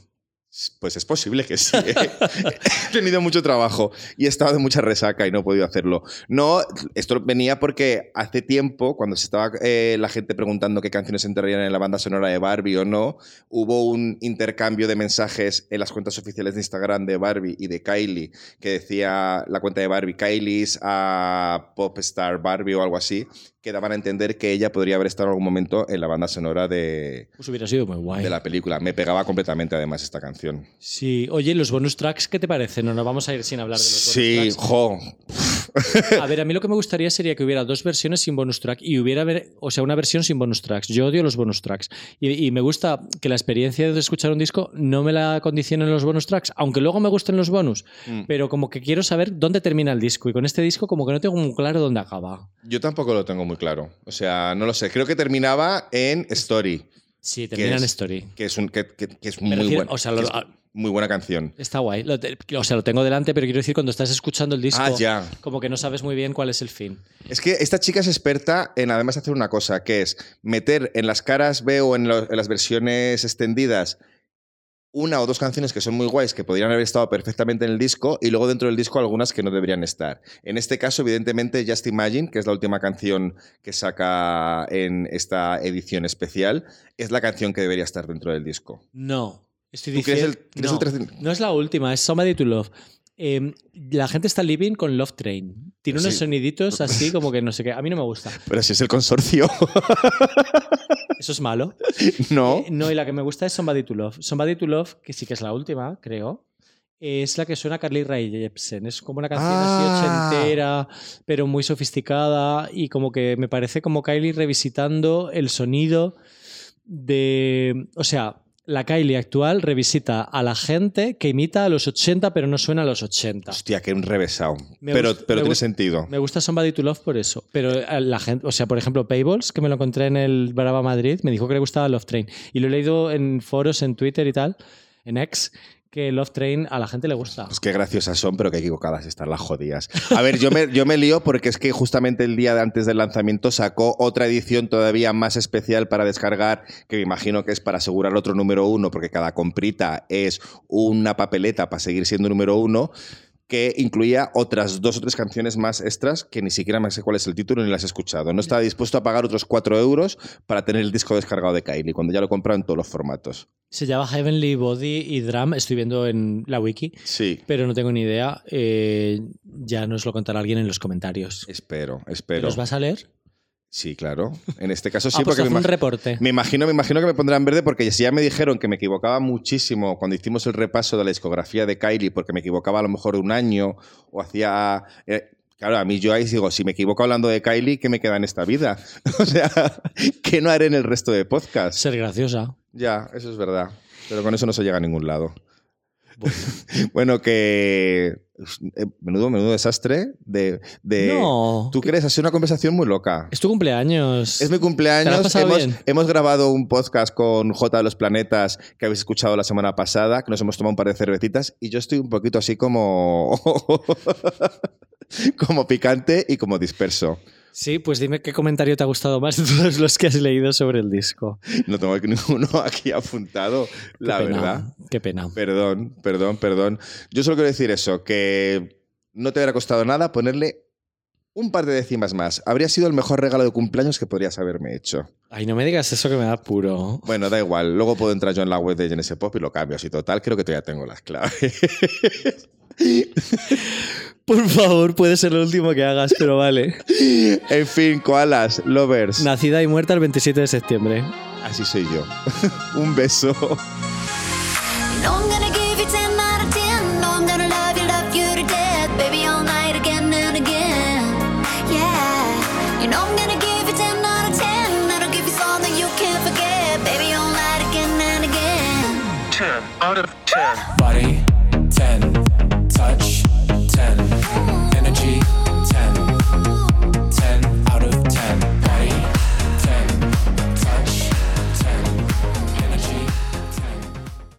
Pues es posible que sí. ¿eh? <laughs> he tenido mucho trabajo y he estado de mucha resaca y no he podido hacerlo. No, esto venía porque hace tiempo, cuando se estaba eh, la gente preguntando qué canciones entrarían en la banda sonora de Barbie o no, hubo un intercambio de mensajes en las cuentas oficiales de Instagram de Barbie y de Kylie, que decía la cuenta de Barbie, Kylie's a Popstar Barbie o algo así, que daban a entender que ella podría haber estado en algún momento en la banda sonora de, Pues hubiera sido muy guay. de la película. Me pegaba completamente además esta canción. Sí. Oye, los bonus tracks, ¿qué te parecen? No nos vamos a ir sin hablar de los Sí, bonus jo. A ver, a mí lo que me gustaría sería que hubiera dos versiones sin bonus track y hubiera, o sea, una versión sin bonus tracks. Yo odio los bonus tracks. Y, y me gusta que la experiencia de escuchar un disco no me la condicionen los bonus tracks, aunque luego me gusten los bonus. Mm. Pero como que quiero saber dónde termina el disco. Y con este disco como que no tengo muy claro dónde acaba. Yo tampoco lo tengo muy claro. O sea, no lo sé. Creo que terminaba en Story, Sí, termina en? Story. que es, un, que, que- que es muy, refiero- buena, o sea, lo- es muy buena canción. Está guay. Lo te- o sea, lo tengo delante, pero quiero decir, cuando estás escuchando el disco, Ah, ya. como que no sabes muy bien cuál es el fin. Es que esta chica es experta en además hacer una cosa, que es meter en las caras B o en, lo- en las versiones extendidas una o dos canciones que son muy guays, que podrían haber estado perfectamente en el disco, y luego dentro del disco algunas que no deberían estar. En este caso, evidentemente, Just Imagine, que es la última canción que saca en esta edición especial, es la canción que debería estar dentro del disco. No. Estoy ¿Tú crees diciendo. el- no, el no es la última, es Somebody to Love. Eh, la gente está living con Love Train. Tiene unos Sí. soniditos <laughs> así como que no sé qué. A mí no me gusta. Pero si es el consorcio, <laughs> Eso es malo. ¿no? Eh, no, y la que me gusta es Somebody to Love. Somebody to Love, que sí que es la última, creo. Es la que suena Carly Rae Jepsen. Es como una canción Ah. así ochentera, pero muy sofisticada. Y como que me parece como Kylie revisitando el sonido de. O sea, la Kylie actual revisita a la gente que imita a los 80 pero no suena a los 80. Hostia, qué enrevesado. Me Pero, tiene sentido. Me gusta Somebody to Love por eso. Pero eh, la gente, o sea, por ejemplo, Payables, que me lo encontré en el Brava Madrid, me dijo que le gustaba Love Train. Y lo he leído en foros, en Twitter y tal, en X, que Love Train a la gente le gusta. Pues qué graciosas son, pero qué equivocadas están las jodidas. A ver, yo me, <laughs> yo me lío porque es que justamente el día antes del lanzamiento sacó otra edición todavía más especial para descargar, que me imagino que es para asegurar otro número uno, porque cada comprita es una papeleta para seguir siendo número uno que incluía otras dos o tres canciones más extras que ni siquiera me sé cuál es el título ni las he escuchado. No estaba dispuesto a pagar otros 4 euros para tener el disco descargado de Kylie, cuando ya lo he comprado en todos los formatos. Se llama Heavenly Body y Drum, estoy viendo en la wiki, Sí, pero no tengo ni idea. Eh, ya nos lo contará alguien en los comentarios. espero, espero. ¿Los vas a leer? Sí, claro. En este caso sí, ah, pues porque me, un reporte. me imagino, me imagino que me pondrán verde porque si ya me dijeron que me equivocaba muchísimo cuando hicimos el repaso de la discografía de Kylie, porque me equivocaba a lo mejor un año o hacía. eh, Claro, a mí yo ahí digo, si me equivoco hablando de Kylie, ¿qué me queda en esta vida? <laughs> O sea, ¿qué no haré en el resto de podcast? Ser graciosa. Ya, eso es verdad. Pero con eso no se llega a ningún lado. <laughs> Bueno, que. eh, Menudo, menudo desastre de. de no. ¿Tú crees? Ha sido una conversación muy loca. Es tu cumpleaños. Es mi ¿Te lo has cumpleaños. hemos grabado un podcast con J de los Planetas que habéis escuchado la semana pasada, que nos hemos tomado un par de cervecitas y yo estoy un poquito así como. <laughs> como picante y como disperso. Sí, pues dime qué comentario te ha gustado más de todos los que has leído sobre el disco. No tengo <laughs> ninguno aquí apuntado, Qué la pena, verdad. Qué pena. Perdón, perdón, perdón. Yo solo quiero decir eso, que no te hubiera costado nada ponerle un par de décimas más. Habría sido el mejor regalo de cumpleaños que podrías haberme hecho. Ay, no me digas eso que me da puro. Bueno, da igual. Luego puedo entrar yo en la web de GNS Pop y lo cambio. Así total, creo que todavía tengo las claves. <laughs> <laughs> Por favor, puede ser lo último que hagas, pero vale. en fin, koalas, lovers. Nacida y muerta el 27 de septiembre. Así soy yo. <laughs> un beso. No, I'm gonna give you 10 out of